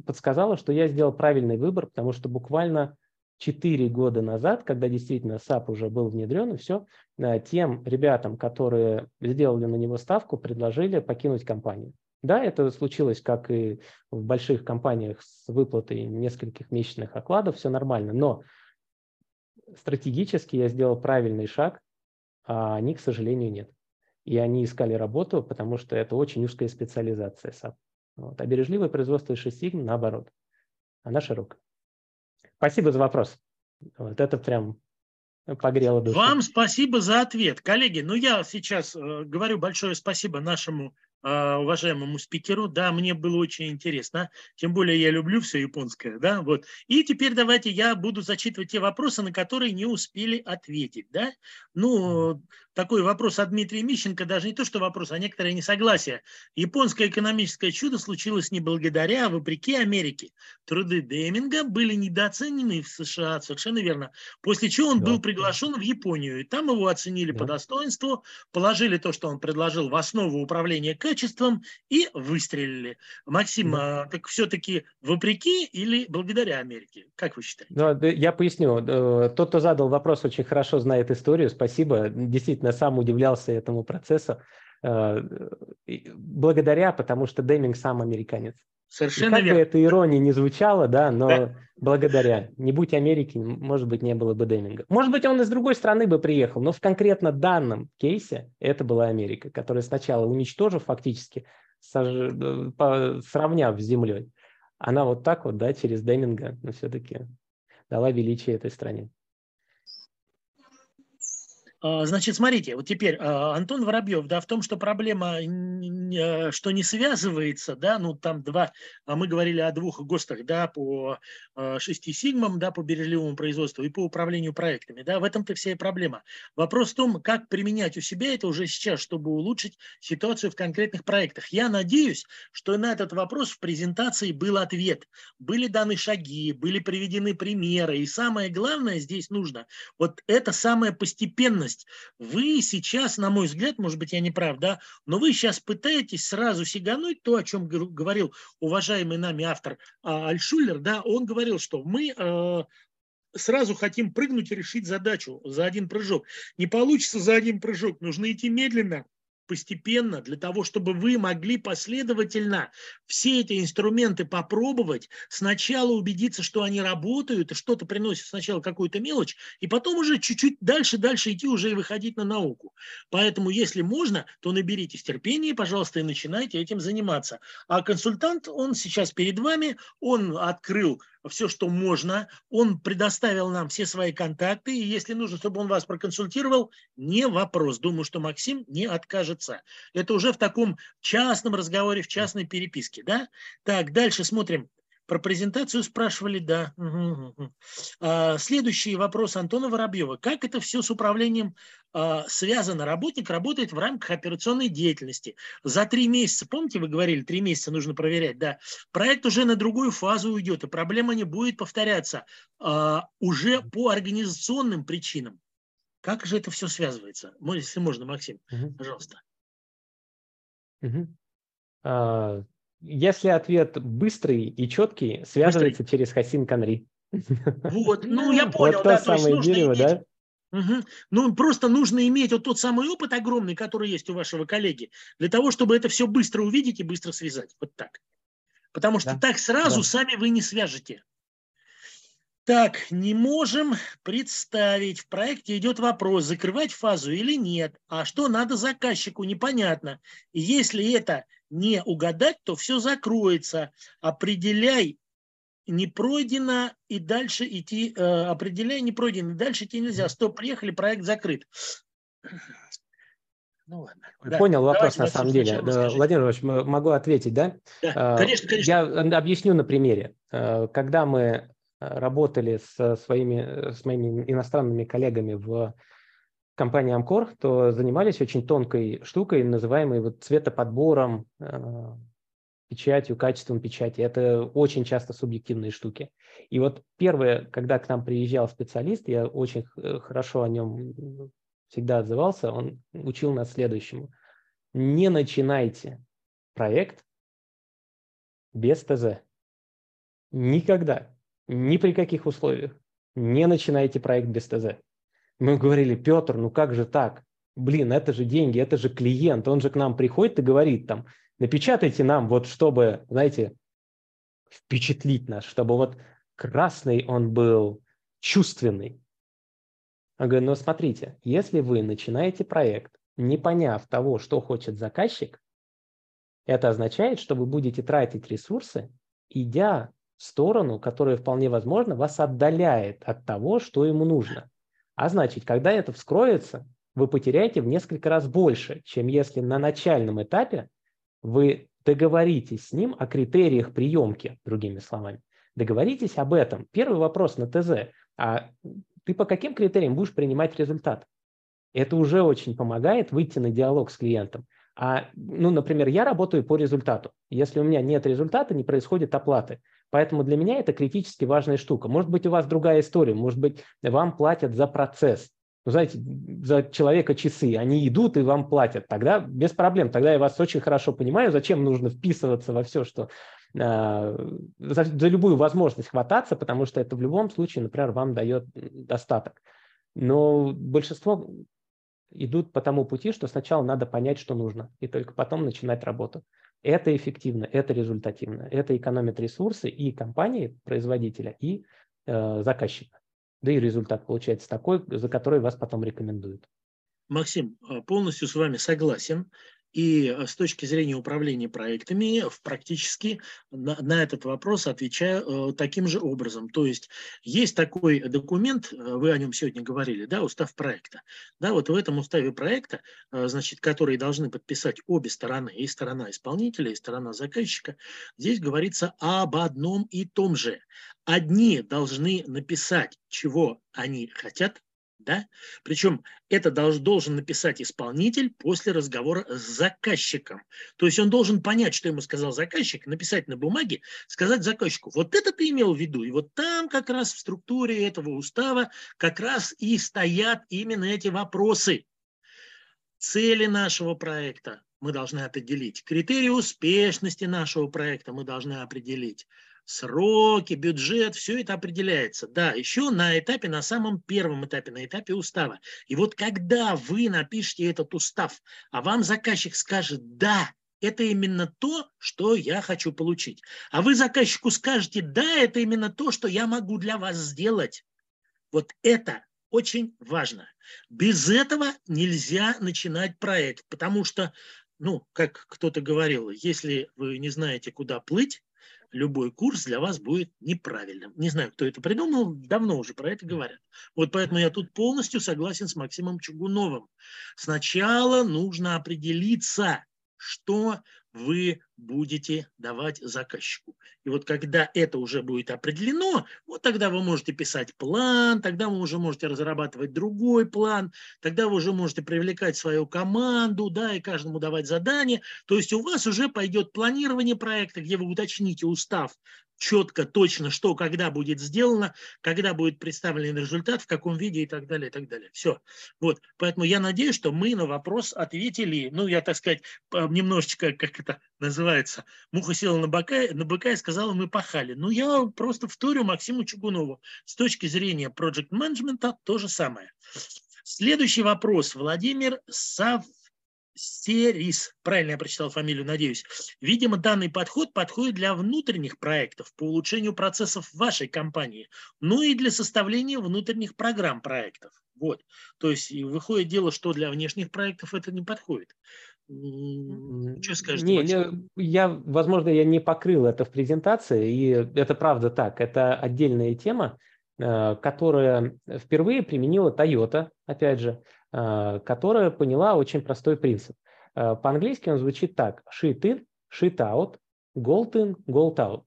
подсказала, что я сделал правильный выбор, потому что буквально 4 года назад, когда действительно SAP уже был внедрен, и все, э, тем ребятам, которые сделали на него ставку, предложили покинуть компанию. Да, это случилось, как и в больших компаниях с выплатой нескольких месячных окладов, все нормально, но стратегически я сделал правильный шаг, а они, к сожалению, нет. И они искали работу, потому что это очень узкая специализация SAP. Вот. А бережливое производство 6 сигм, наоборот, она широкая. Спасибо за вопрос. Вот это прям погрело душу. Вам спасибо за ответ. Коллеги, ну я сейчас э, говорю большое спасибо нашему уважаемому спикеру. Да, мне было очень интересно. Тем более я люблю все японское. Да, вот. И теперь давайте я буду зачитывать те вопросы, на которые не успели ответить. Да? Ну, такой вопрос от Дмитрия Мищенко, даже не то, что вопрос, а некоторое несогласие. Японское экономическое чудо случилось не благодаря, а вопреки Америке. Труды Деминга были недооценены в США, совершенно верно. После чего он да. был приглашен в Японию, и там его оценили да. по достоинству, положили то, что он предложил в основу управления качеством и выстрелили. Максим, да. а, так все-таки вопреки или благодаря Америке? Как вы считаете? Ну, я поясню. Э, тот, кто задал вопрос, очень хорошо знает историю. Спасибо. Действительно, сам удивлялся этому процессу. Э, благодаря, потому что Деминг сам американец. Совершенно и как верно. бы эта ирония не звучала, да, но да. благодаря. Не будь Америки, может быть, не было бы Деминга. Может быть, он из другой страны бы приехал, но в конкретно данном кейсе это была Америка, которая сначала, уничтожив фактически, сож... Э, сравняв с землей, она вот так вот, да, через Деминга, но все-таки дала величие этой стране. А, значит, смотрите, вот теперь а, Антон Воробьев, да, в том, что проблема, а, что не связывается, да, ну там два, мы говорили о двух ГОСТах, да, по шести сигмам, да, по бережливому производству и по управлению проектами, да, в этом-то вся и проблема. Вопрос в том, как применять у себя это уже сейчас, чтобы улучшить ситуацию в конкретных проектах. Я надеюсь, что на этот вопрос в презентации был ответ, были даны шаги, были приведены примеры, и самое главное здесь нужно, вот это самая постепенность ценность. Вы сейчас, на мой взгляд, может быть, я не прав, да, но вы сейчас пытаетесь сразу сигануть то, о чем говорил уважаемый нами автор а, Альшулер, да, он говорил, что мы э, сразу хотим прыгнуть и решить задачу за один прыжок. Не получится за один прыжок, нужно идти медленно, постепенно, для того, чтобы вы могли последовательно все эти инструменты попробовать, сначала убедиться, что они работают и что-то приносят сначала какую-то мелочь, и потом уже чуть-чуть дальше-дальше идти уже и выходить на науку. Поэтому, если можно, то наберитесь терпения, пожалуйста, и начинайте этим заниматься. А консультант, он сейчас перед вами, он открыл все, что можно. Он предоставил нам все свои контакты, и если нужно, чтобы он вас проконсультировал, не вопрос. Думаю, что Максим не откажется. Это уже в таком частном разговоре, в частной переписке. Да? Так, дальше смотрим. Про презентацию спрашивали, да. Угу, угу. А, следующий вопрос Антона Воробьева. Как это все с управлением а, связано? Работник работает в рамках операционной деятельности. За три месяца, помните, вы говорили, три месяца нужно проверять, да, проект уже на другую фазу уйдет, и проблема не будет повторяться а, уже по организационным причинам. Как же это все связывается? Если можно, Максим, угу. пожалуйста. Угу. А, если ответ быстрый и четкий, связывается быстрый. через Хасин Канри. Вот, ну я понял, вот да, то, то самое дерево, иметь... да? Угу. Ну, просто нужно иметь вот тот самый опыт огромный, который есть у вашего коллеги, для того, чтобы это все быстро увидеть и быстро связать. Вот так. Потому что да. так сразу да. сами вы не свяжете. Так, не можем представить. В проекте идет вопрос, закрывать фазу или нет. А что надо заказчику, непонятно. И если это не угадать, то все закроется. Определяй, не пройдено, и дальше идти, э, определяй, не пройдено, дальше идти нельзя. Стоп, приехали, проект закрыт. Ну ладно. Да. Понял вопрос на самом деле. Да, Владимир Ильич, могу ответить, да? да? Конечно, конечно. Я объясню на примере. Э, когда мы Э, работали со своими, э, с моими иностранными коллегами в компании Амкор, то занимались очень тонкой штукой, называемой вот цветоподбором, э, печатью, качеством печати. Это очень часто субъективные штуки. И вот первое, когда к нам приезжал специалист, я очень хорошо о нем всегда отзывался, он учил нас следующему. Не начинайте проект без ТЗ. Никогда. Ни при каких условиях. Не начинайте проект без ТЗ. Мы говорили, Петр, ну как же так? Блин, это же деньги, это же клиент. Он же к нам приходит и говорит там, напечатайте нам, вот чтобы, знаете, впечатлить нас, чтобы вот красный он был чувственный. Я говорю, ну смотрите, если вы начинаете проект, не поняв того, что хочет заказчик, это означает, что вы будете тратить ресурсы, идя сторону, которая вполне возможно вас отдаляет от того, что ему нужно. А значит, когда это вскроется, вы потеряете в несколько раз больше, чем если на начальном этапе вы договоритесь с ним о критериях приемки, другими словами. Договоритесь об этом. Первый вопрос на ТЗ. А ты по каким критериям будешь принимать результат? Это уже очень помогает выйти на диалог с клиентом. А, ну, например, я работаю по результату. Если у меня нет результата, не происходит оплаты. Поэтому для меня это критически важная штука. Может быть, у вас другая история, может быть, вам платят за процесс. Ну, знаете, за человека часы, они идут и вам платят. Тогда без проблем, тогда я вас очень хорошо понимаю, зачем нужно вписываться во все, что э, за, за любую возможность хвататься, потому что это в любом случае, например, вам дает достаток. Но большинство идут по тому пути, что сначала надо понять, что нужно, и только потом начинать работу. Это эффективно, это результативно, это экономит ресурсы и компании, производителя, и э, заказчика. Да и результат получается такой, за который вас потом рекомендуют. Максим, э, полностью с вами согласен. И э, с точки зрения управления проектами, в практически на, на этот вопрос отвечаю э, таким же образом. То есть есть такой документ, э, вы о нем сегодня говорили, да, устав проекта. Да, вот в этом уставе проекта, значит, который должны подписать обе стороны, и сторона исполнителя, и сторона заказчика, здесь говорится об одном и том же. Одни должны написать, чего они хотят, да? Причем это должен написать исполнитель после разговора с заказчиком. То есть он должен понять, что ему сказал заказчик, написать на бумаге, сказать заказчику, вот это ты имел в виду. И вот там как раз в структуре этого устава как раз и стоят именно эти вопросы. Цели нашего проекта мы должны определить. Критерии успешности нашего проекта мы должны определить сроки, бюджет, все это определяется. Да, еще на этапе, на самом первом этапе, на этапе устава. И вот когда вы напишете этот устав, а вам заказчик скажет «да», это именно то, что я хочу получить. А вы заказчику скажете «да, это именно то, что я могу для вас сделать». Вот это очень важно. Без этого нельзя начинать проект, потому что, ну, как кто-то говорил, если вы не знаете, куда плыть, любой курс для вас будет неправильным. Не знаю, кто это придумал, давно уже про это говорят. Вот поэтому я тут полностью согласен с Максимом Чугуновым. Сначала нужно определиться, что вы будете давать заказчику. И вот когда это уже будет определено, вот тогда вы можете писать план, тогда вы уже можете разрабатывать другой план, тогда вы уже можете привлекать свою команду, да, и каждому давать задание. То есть у вас уже пойдет планирование проекта, где вы уточните устав четко, точно, что, когда будет сделано, когда будет представлен результат, в каком виде и так далее, и так далее. Все. Вот. Поэтому я надеюсь, что мы на вопрос ответили. Ну, я, так сказать, немножечко, как это называется, муха села на быка, на быка и сказала, мы пахали. Ну, я просто вторю Максиму Чугунову. С точки зрения project менеджмента то же самое. Следующий вопрос. Владимир Сав Серис, правильно я прочитал фамилию, надеюсь. Видимо, данный подход подходит для внутренних проектов по улучшению процессов вашей компании, ну и для составления внутренних программ проектов. Вот. То есть выходит дело, что для внешних проектов это не подходит. Что скажете? Не, не, я, возможно, я не покрыл это в презентации, и это правда так. Это отдельная тема, э, которая впервые применила Toyota, опять же, Э, которая поняла очень простой принцип. Э, по-английски он звучит так. Shit in, shit out, gold in, gold out.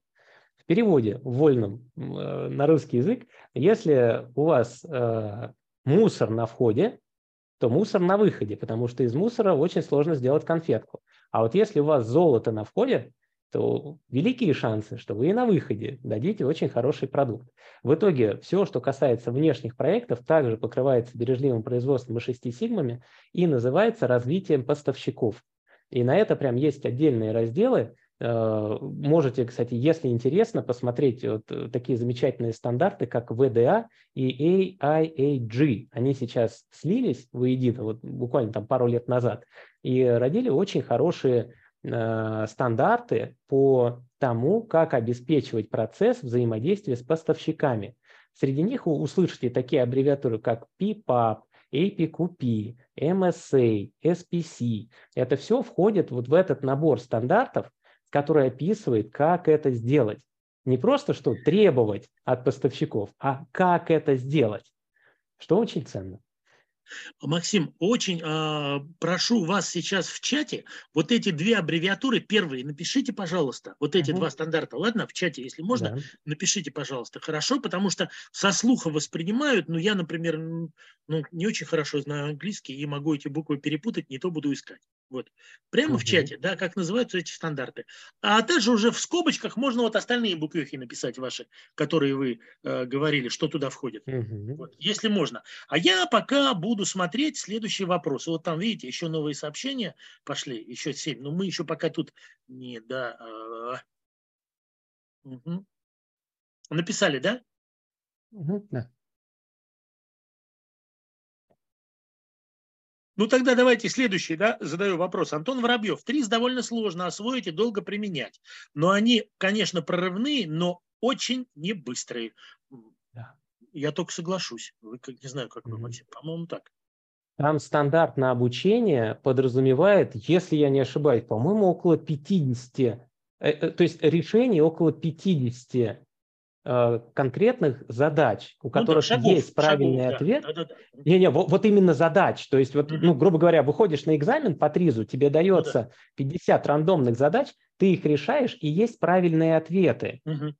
В переводе, в вольном на русский язык, если у вас мусор на входе, то мусор на выходе, потому что из мусора очень сложно сделать конфетку. А вот если у вас золото на входе, то великие шансы, что вы и на выходе дадите очень хороший продукт. В итоге все, что касается внешних проектов, также покрывается бережливым производством и шести сигмами и называется развитием поставщиков. И на это прям есть отдельные разделы. Э, можете, кстати, если интересно, посмотреть вот такие замечательные стандарты, как VDA и AIAG. Они сейчас слились воедино, вот буквально там пару лет назад, и родили очень хорошие Э, стандарты по тому, как обеспечивать процесс взаимодействия с поставщиками. Среди них вы услышите такие аббревиатуры, как PPAP, APQP, MSA, SPC. Это все входит вот в этот набор стандартов, который описывает, как это сделать. Не просто что требовать от поставщиков, а как это сделать, что очень ценно. Максим, очень э, прошу вас сейчас в чате вот эти две аббревиатуры, первые, напишите, пожалуйста, вот эти угу. два стандарта, ладно, в чате, если можно, да. напишите, пожалуйста, хорошо, потому что со слуха воспринимают, ну, я, например, ну, не очень хорошо знаю английский и могу эти буквы перепутать, не то буду искать. Вот. Прямо угу. в чате, да, как называются эти стандарты. А также уже в скобочках можно вот остальные буквехи написать ваши, которые вы э, говорили, что туда входит. Угу. Вот, если можно. А я пока буду смотреть следующие вопросы. Вот там, видите, еще новые сообщения пошли, еще семь. Но мы еще пока тут не, да. Э, угу. Написали, да? Угу, да. Ну тогда давайте следующий, да, задаю вопрос. Антон Воробьев. ТРИС довольно сложно освоить и долго применять. Но они, конечно, прорывные, но очень не быстрые. Да. Я только соглашусь. Вы как не знаю, как вы, Максим. По-моему, так. Там стандарт на обучение подразумевает, если я не ошибаюсь, по-моему, около 50, э, э, то есть решений около 50 Э, конкретных задач, у ну, которых да, шагов, есть правильный шагов, ответ. Да, да, да. Не-не, вот, вот именно задач. То есть, вот, ну, грубо говоря, выходишь на экзамен по ТРИЗу, тебе дается ну, да. 50 рандомных задач, ты их решаешь, и есть правильные ответы. Угу.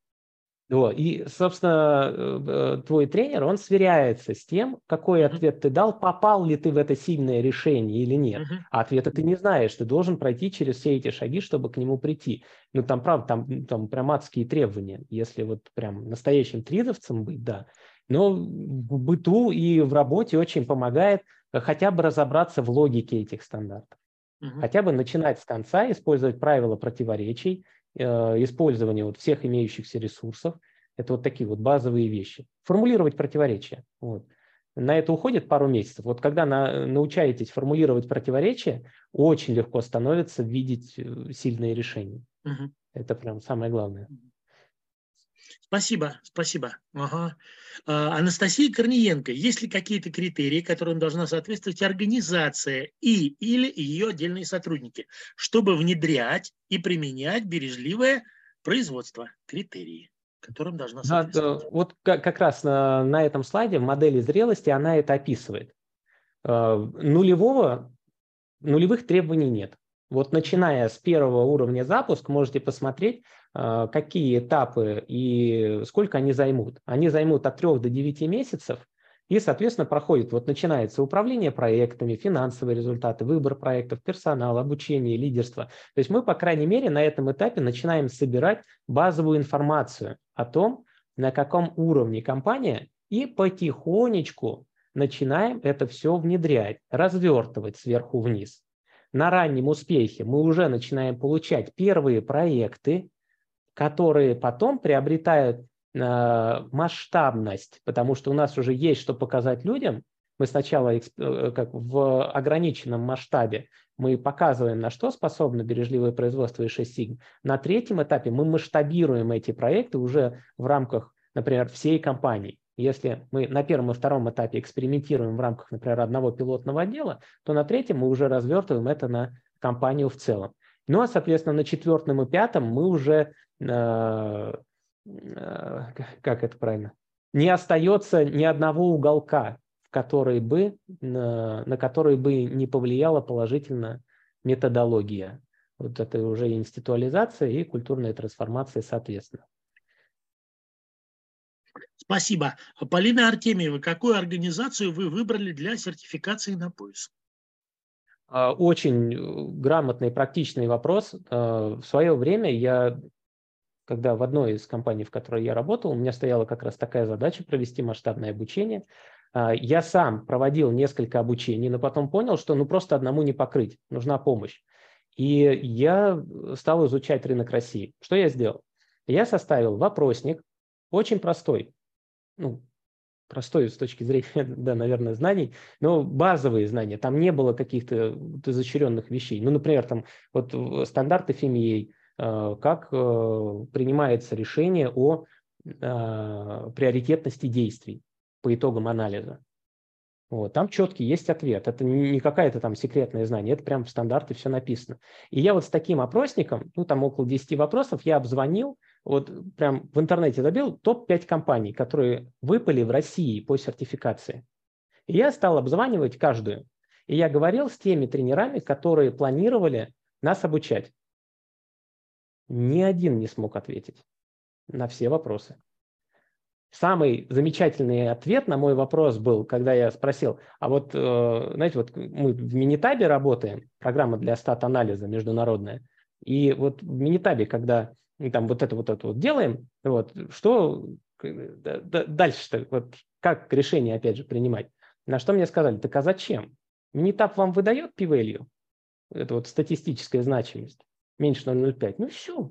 Вот. И, собственно, э, твой тренер, он сверяется с тем, какой ответ ты дал, попал ли ты в это сильное решение или нет. Uh-huh. А ответа ты не знаешь, ты должен пройти через все эти шаги, чтобы к нему прийти. Ну, там, правда, там, там прям адские требования, если вот прям настоящим тридовцем быть, да. Но в быту и в работе очень помогает э, хотя бы разобраться в логике этих стандартов. Uh-huh. Хотя бы начинать с конца, использовать правила противоречий, использование вот всех имеющихся ресурсов. Это вот такие вот базовые вещи. Формулировать противоречия. Вот. На это уходит пару месяцев. Вот когда на, научаетесь формулировать противоречия, очень легко становится видеть э, сильные решения. Угу. Это прям самое главное. Спасибо, спасибо. Ага. А, Анастасия Корниенко. Есть ли какие-то критерии, которым должна соответствовать организация и или ее отдельные сотрудники, чтобы внедрять и применять бережливое производство? Критерии которым должна соответствовать. Да, вот как, как раз на, на этом слайде в модели зрелости она это описывает. А, нулевого, нулевых требований нет. Вот начиная с первого уровня запуск, можете посмотреть, э, какие этапы и сколько они займут. Они займут от 3 до 9 месяцев, и, соответственно, проходит, вот начинается управление проектами, финансовые результаты, выбор проектов, персонал, обучение, лидерство. То есть мы, по крайней мере, на этом этапе начинаем собирать базовую информацию о том, на каком уровне компания, и потихонечку начинаем это все внедрять, развертывать сверху вниз. На раннем успехе мы уже начинаем получать первые проекты, которые потом приобретают э, масштабность, потому что у нас уже есть что показать людям. Мы сначала э, как в ограниченном масштабе мы показываем, на что способно бережливое производство и 6 сигм. На третьем этапе мы масштабируем эти проекты уже в рамках, например, всей компании. Если мы на первом и втором этапе экспериментируем в рамках, например, одного пилотного отдела, то на третьем мы уже развертываем это на компанию в целом. Ну а, соответственно, на четвертом и пятом мы уже, как это правильно, не остается ни одного уголка, в который бы, на, который бы не повлияла положительно методология. Вот это уже институализация и культурная трансформация соответственно. Спасибо. Полина Артемьева, какую организацию вы выбрали для сертификации на пояс? А, очень э, грамотный, практичный вопрос. А, в свое время я, когда в одной из компаний, в которой я работал, у меня стояла как раз такая задача провести масштабное обучение. А, я сам проводил несколько обучений, но потом понял, что ну просто одному не покрыть, нужна помощь. И я стал изучать рынок России. Что я сделал? Я составил вопросник, очень простой, ну, простой с точки зрения, да, наверное, знаний, но базовые знания. Там не было каких-то изощренных вещей. Ну, например, там вот стандарты FMEA, э, как э, принимается решение о э, приоритетности действий по итогам анализа. Вот, там четкий есть ответ. Это не какая-то там секретное знание, это прям в стандарте все написано. И я вот с таким опросником, ну там около 10 вопросов, я обзвонил вот прям в интернете забил топ-5 компаний, которые выпали в России по сертификации. И я стал обзванивать каждую. И я говорил с теми тренерами, которые планировали нас обучать. Ни один не смог ответить на все вопросы. Самый замечательный ответ на мой вопрос был, когда я спросил, а вот, э, знаете, вот мы в Минитабе работаем, программа для стат-анализа международная, и вот в Минитабе, когда там вот это вот это вот делаем, вот, что дальше-то, вот как решение, опять же, принимать? На что мне сказали, так а зачем? Минитап вам выдает p-value, это вот статистическая значимость, меньше 0,05, ну все.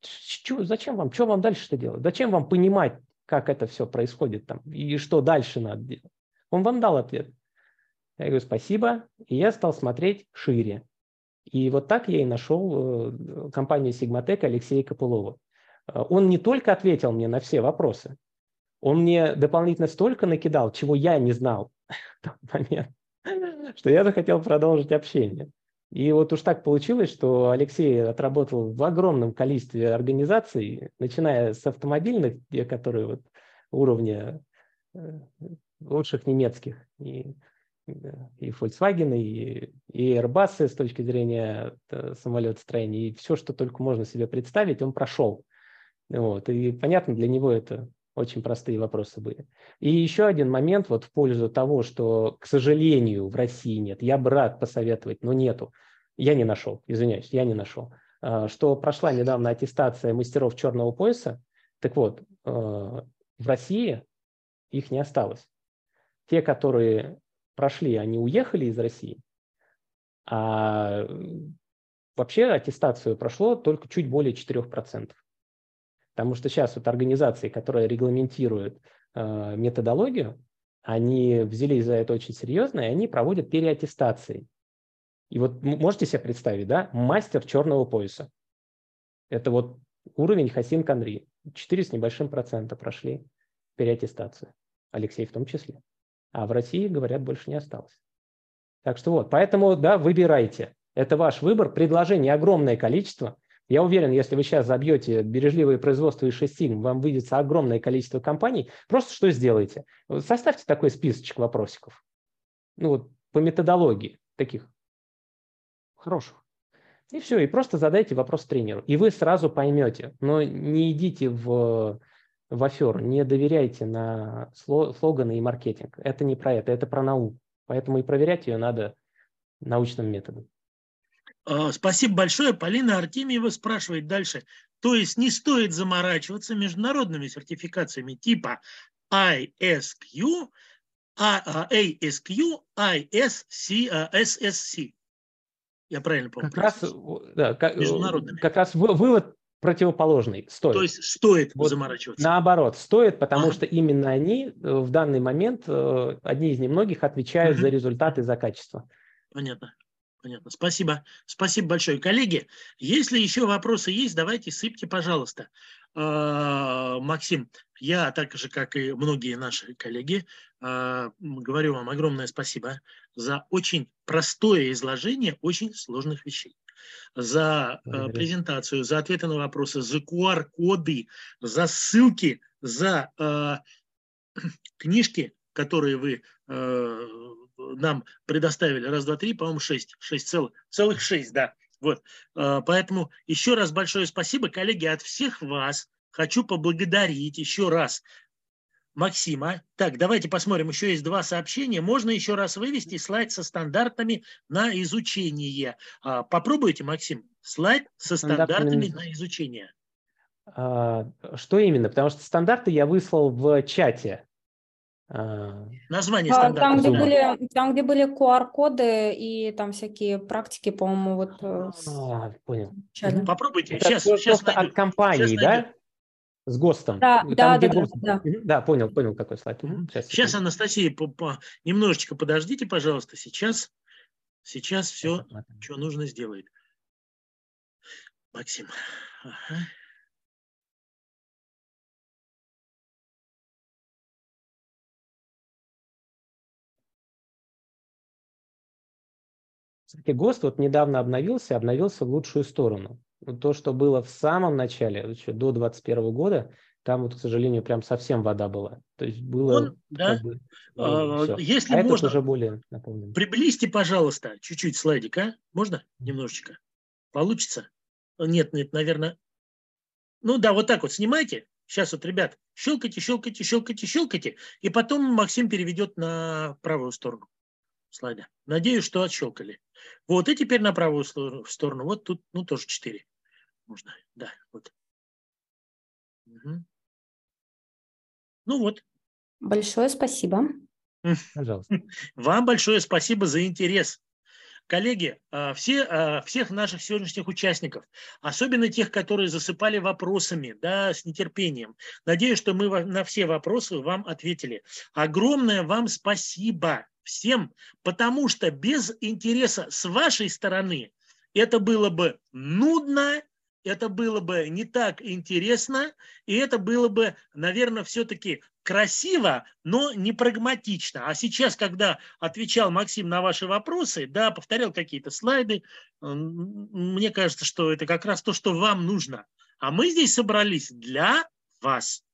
Чё, зачем вам, что вам дальше-то делать? Зачем вам понимать, как это все происходит там и что дальше надо делать? Он вам дал ответ. Я говорю, спасибо. И я стал смотреть шире. И вот так я и нашел э, компанию Sigmatec Алексея Копылова. Э, он не только ответил мне на все вопросы, он мне дополнительно столько накидал, чего я не знал в тот момент, что я захотел продолжить общение. И вот уж так получилось, что Алексей отработал в огромном количестве организаций, начиная с автомобильных, которые вот уровня э, лучших немецких, и и Volkswagen, и, и Airbus с точки зрения э, самолетостроения, и все, что только можно себе представить, он прошел. Вот. И понятно, для него это очень простые вопросы были. И еще один момент вот в пользу того, что, к сожалению, в России нет. Я бы рад посоветовать, но нету. Я не нашел, извиняюсь, я не нашел. А, что прошла недавно аттестация мастеров черного пояса. Так вот, э, в России их не осталось. Те, которые прошли, они уехали из России, а вообще аттестацию прошло только чуть более 4%. Потому что сейчас вот организации, которые регламентируют э, методологию, они взялись за это очень серьезно, и они проводят переаттестации. И вот можете себе представить, да, мастер черного пояса. Это вот уровень Хасин Канри. 4 с небольшим процента прошли переаттестацию. Алексей в том числе а в России, говорят, больше не осталось. Так что вот, поэтому, да, выбирайте. Это ваш выбор. Предложений огромное количество. Я уверен, если вы сейчас забьете бережливое производство и 6 сигм, вам выйдется огромное количество компаний. Просто что сделаете? Составьте такой списочек вопросиков. Ну вот по методологии таких хороших. И все, и просто задайте вопрос тренеру. И вы сразу поймете. Но не идите в, в афер, не доверяйте на слоганы и маркетинг. Это не про это, это про науку. Поэтому и проверять ее надо научным методом. А, спасибо большое. Полина Артемьева спрашивает дальше. То есть не стоит заморачиваться международными сертификациями типа ISQ, ASQ, ISC, SSC. Я правильно помню? Как раз, да, как, как раз вывод противоположный. Стоит. То есть стоит вот заморачиваться. Наоборот, стоит, потому ага. что именно они э, в данный момент, э, одни из немногих, отвечают угу. за результаты, за качество. Понятно. Понятно. Спасибо. Спасибо большое. Коллеги, если еще вопросы есть, давайте сыпьте, пожалуйста. А, Максим, я так же, как и многие наши коллеги, а, говорю вам огромное спасибо за очень простое изложение очень сложных вещей за а, презентацию, за ответы на вопросы, за QR-коды, за ссылки, за книжки, которые вы нам предоставили. Раз, два, три, по-моему, шесть. Шесть целых, целых шесть, да. Вот. А, поэтому еще раз большое спасибо, коллеги, от всех вас. Хочу поблагодарить еще раз Максима. Так, давайте посмотрим. Еще есть два сообщения. Можно еще раз вывести слайд со стандартами на изучение. А, попробуйте, Максим, слайд со стандартами на изучение. А, что именно? Потому что стандарты я выслал в чате. А, Название стандарта. Там, где были, там, где были QR-коды и там всякие практики, по-моему, вот... Э, а, понял. Начали. Попробуйте. Это сейчас, сейчас просто найду. от компании, сейчас да? Найду. С ГОСТом. Да, там, да, да, ГОСТ. да, да. Да, понял, понял, какой слайд. Сейчас, сейчас Анастасия, по, по, немножечко подождите, пожалуйста. Сейчас, сейчас все, что нужно, сделает. Максим. Ага. Кстати, ГОСТ вот недавно обновился, обновился в лучшую сторону. То, что было в самом начале, еще до 2021 года, там вот, к сожалению, прям совсем вода была. То есть было... Он, да? Бы, ну, а, Если а можно, уже более наполнен. приблизьте, пожалуйста, чуть-чуть слайдик, а? Можно? Немножечко. Получится? Нет, нет, наверное. Ну да, вот так вот снимайте. Сейчас вот, ребят, щелкайте, щелкайте, щелкайте, щелкайте. И потом Максим переведет на правую сторону слайда. Надеюсь, что отщелкали. Вот, и теперь на правую сторону. Вот тут, ну, тоже 4. Можно, да, вот. Угу. Ну вот. Большое спасибо. Пожалуйста. Вам большое спасибо за интерес. Коллеги, а, все, а, всех наших сегодняшних участников, особенно тех, которые засыпали вопросами, да, с нетерпением. Надеюсь, что мы на все вопросы вам ответили. Огромное вам спасибо всем, потому что без интереса с вашей стороны это было бы нудно, это было бы не так интересно, и это было бы, наверное, все-таки красиво, но не прагматично. А сейчас, когда отвечал Максим на ваши вопросы, да, повторял какие-то слайды, мне кажется, что это как раз то, что вам нужно. А мы здесь собрались для вас.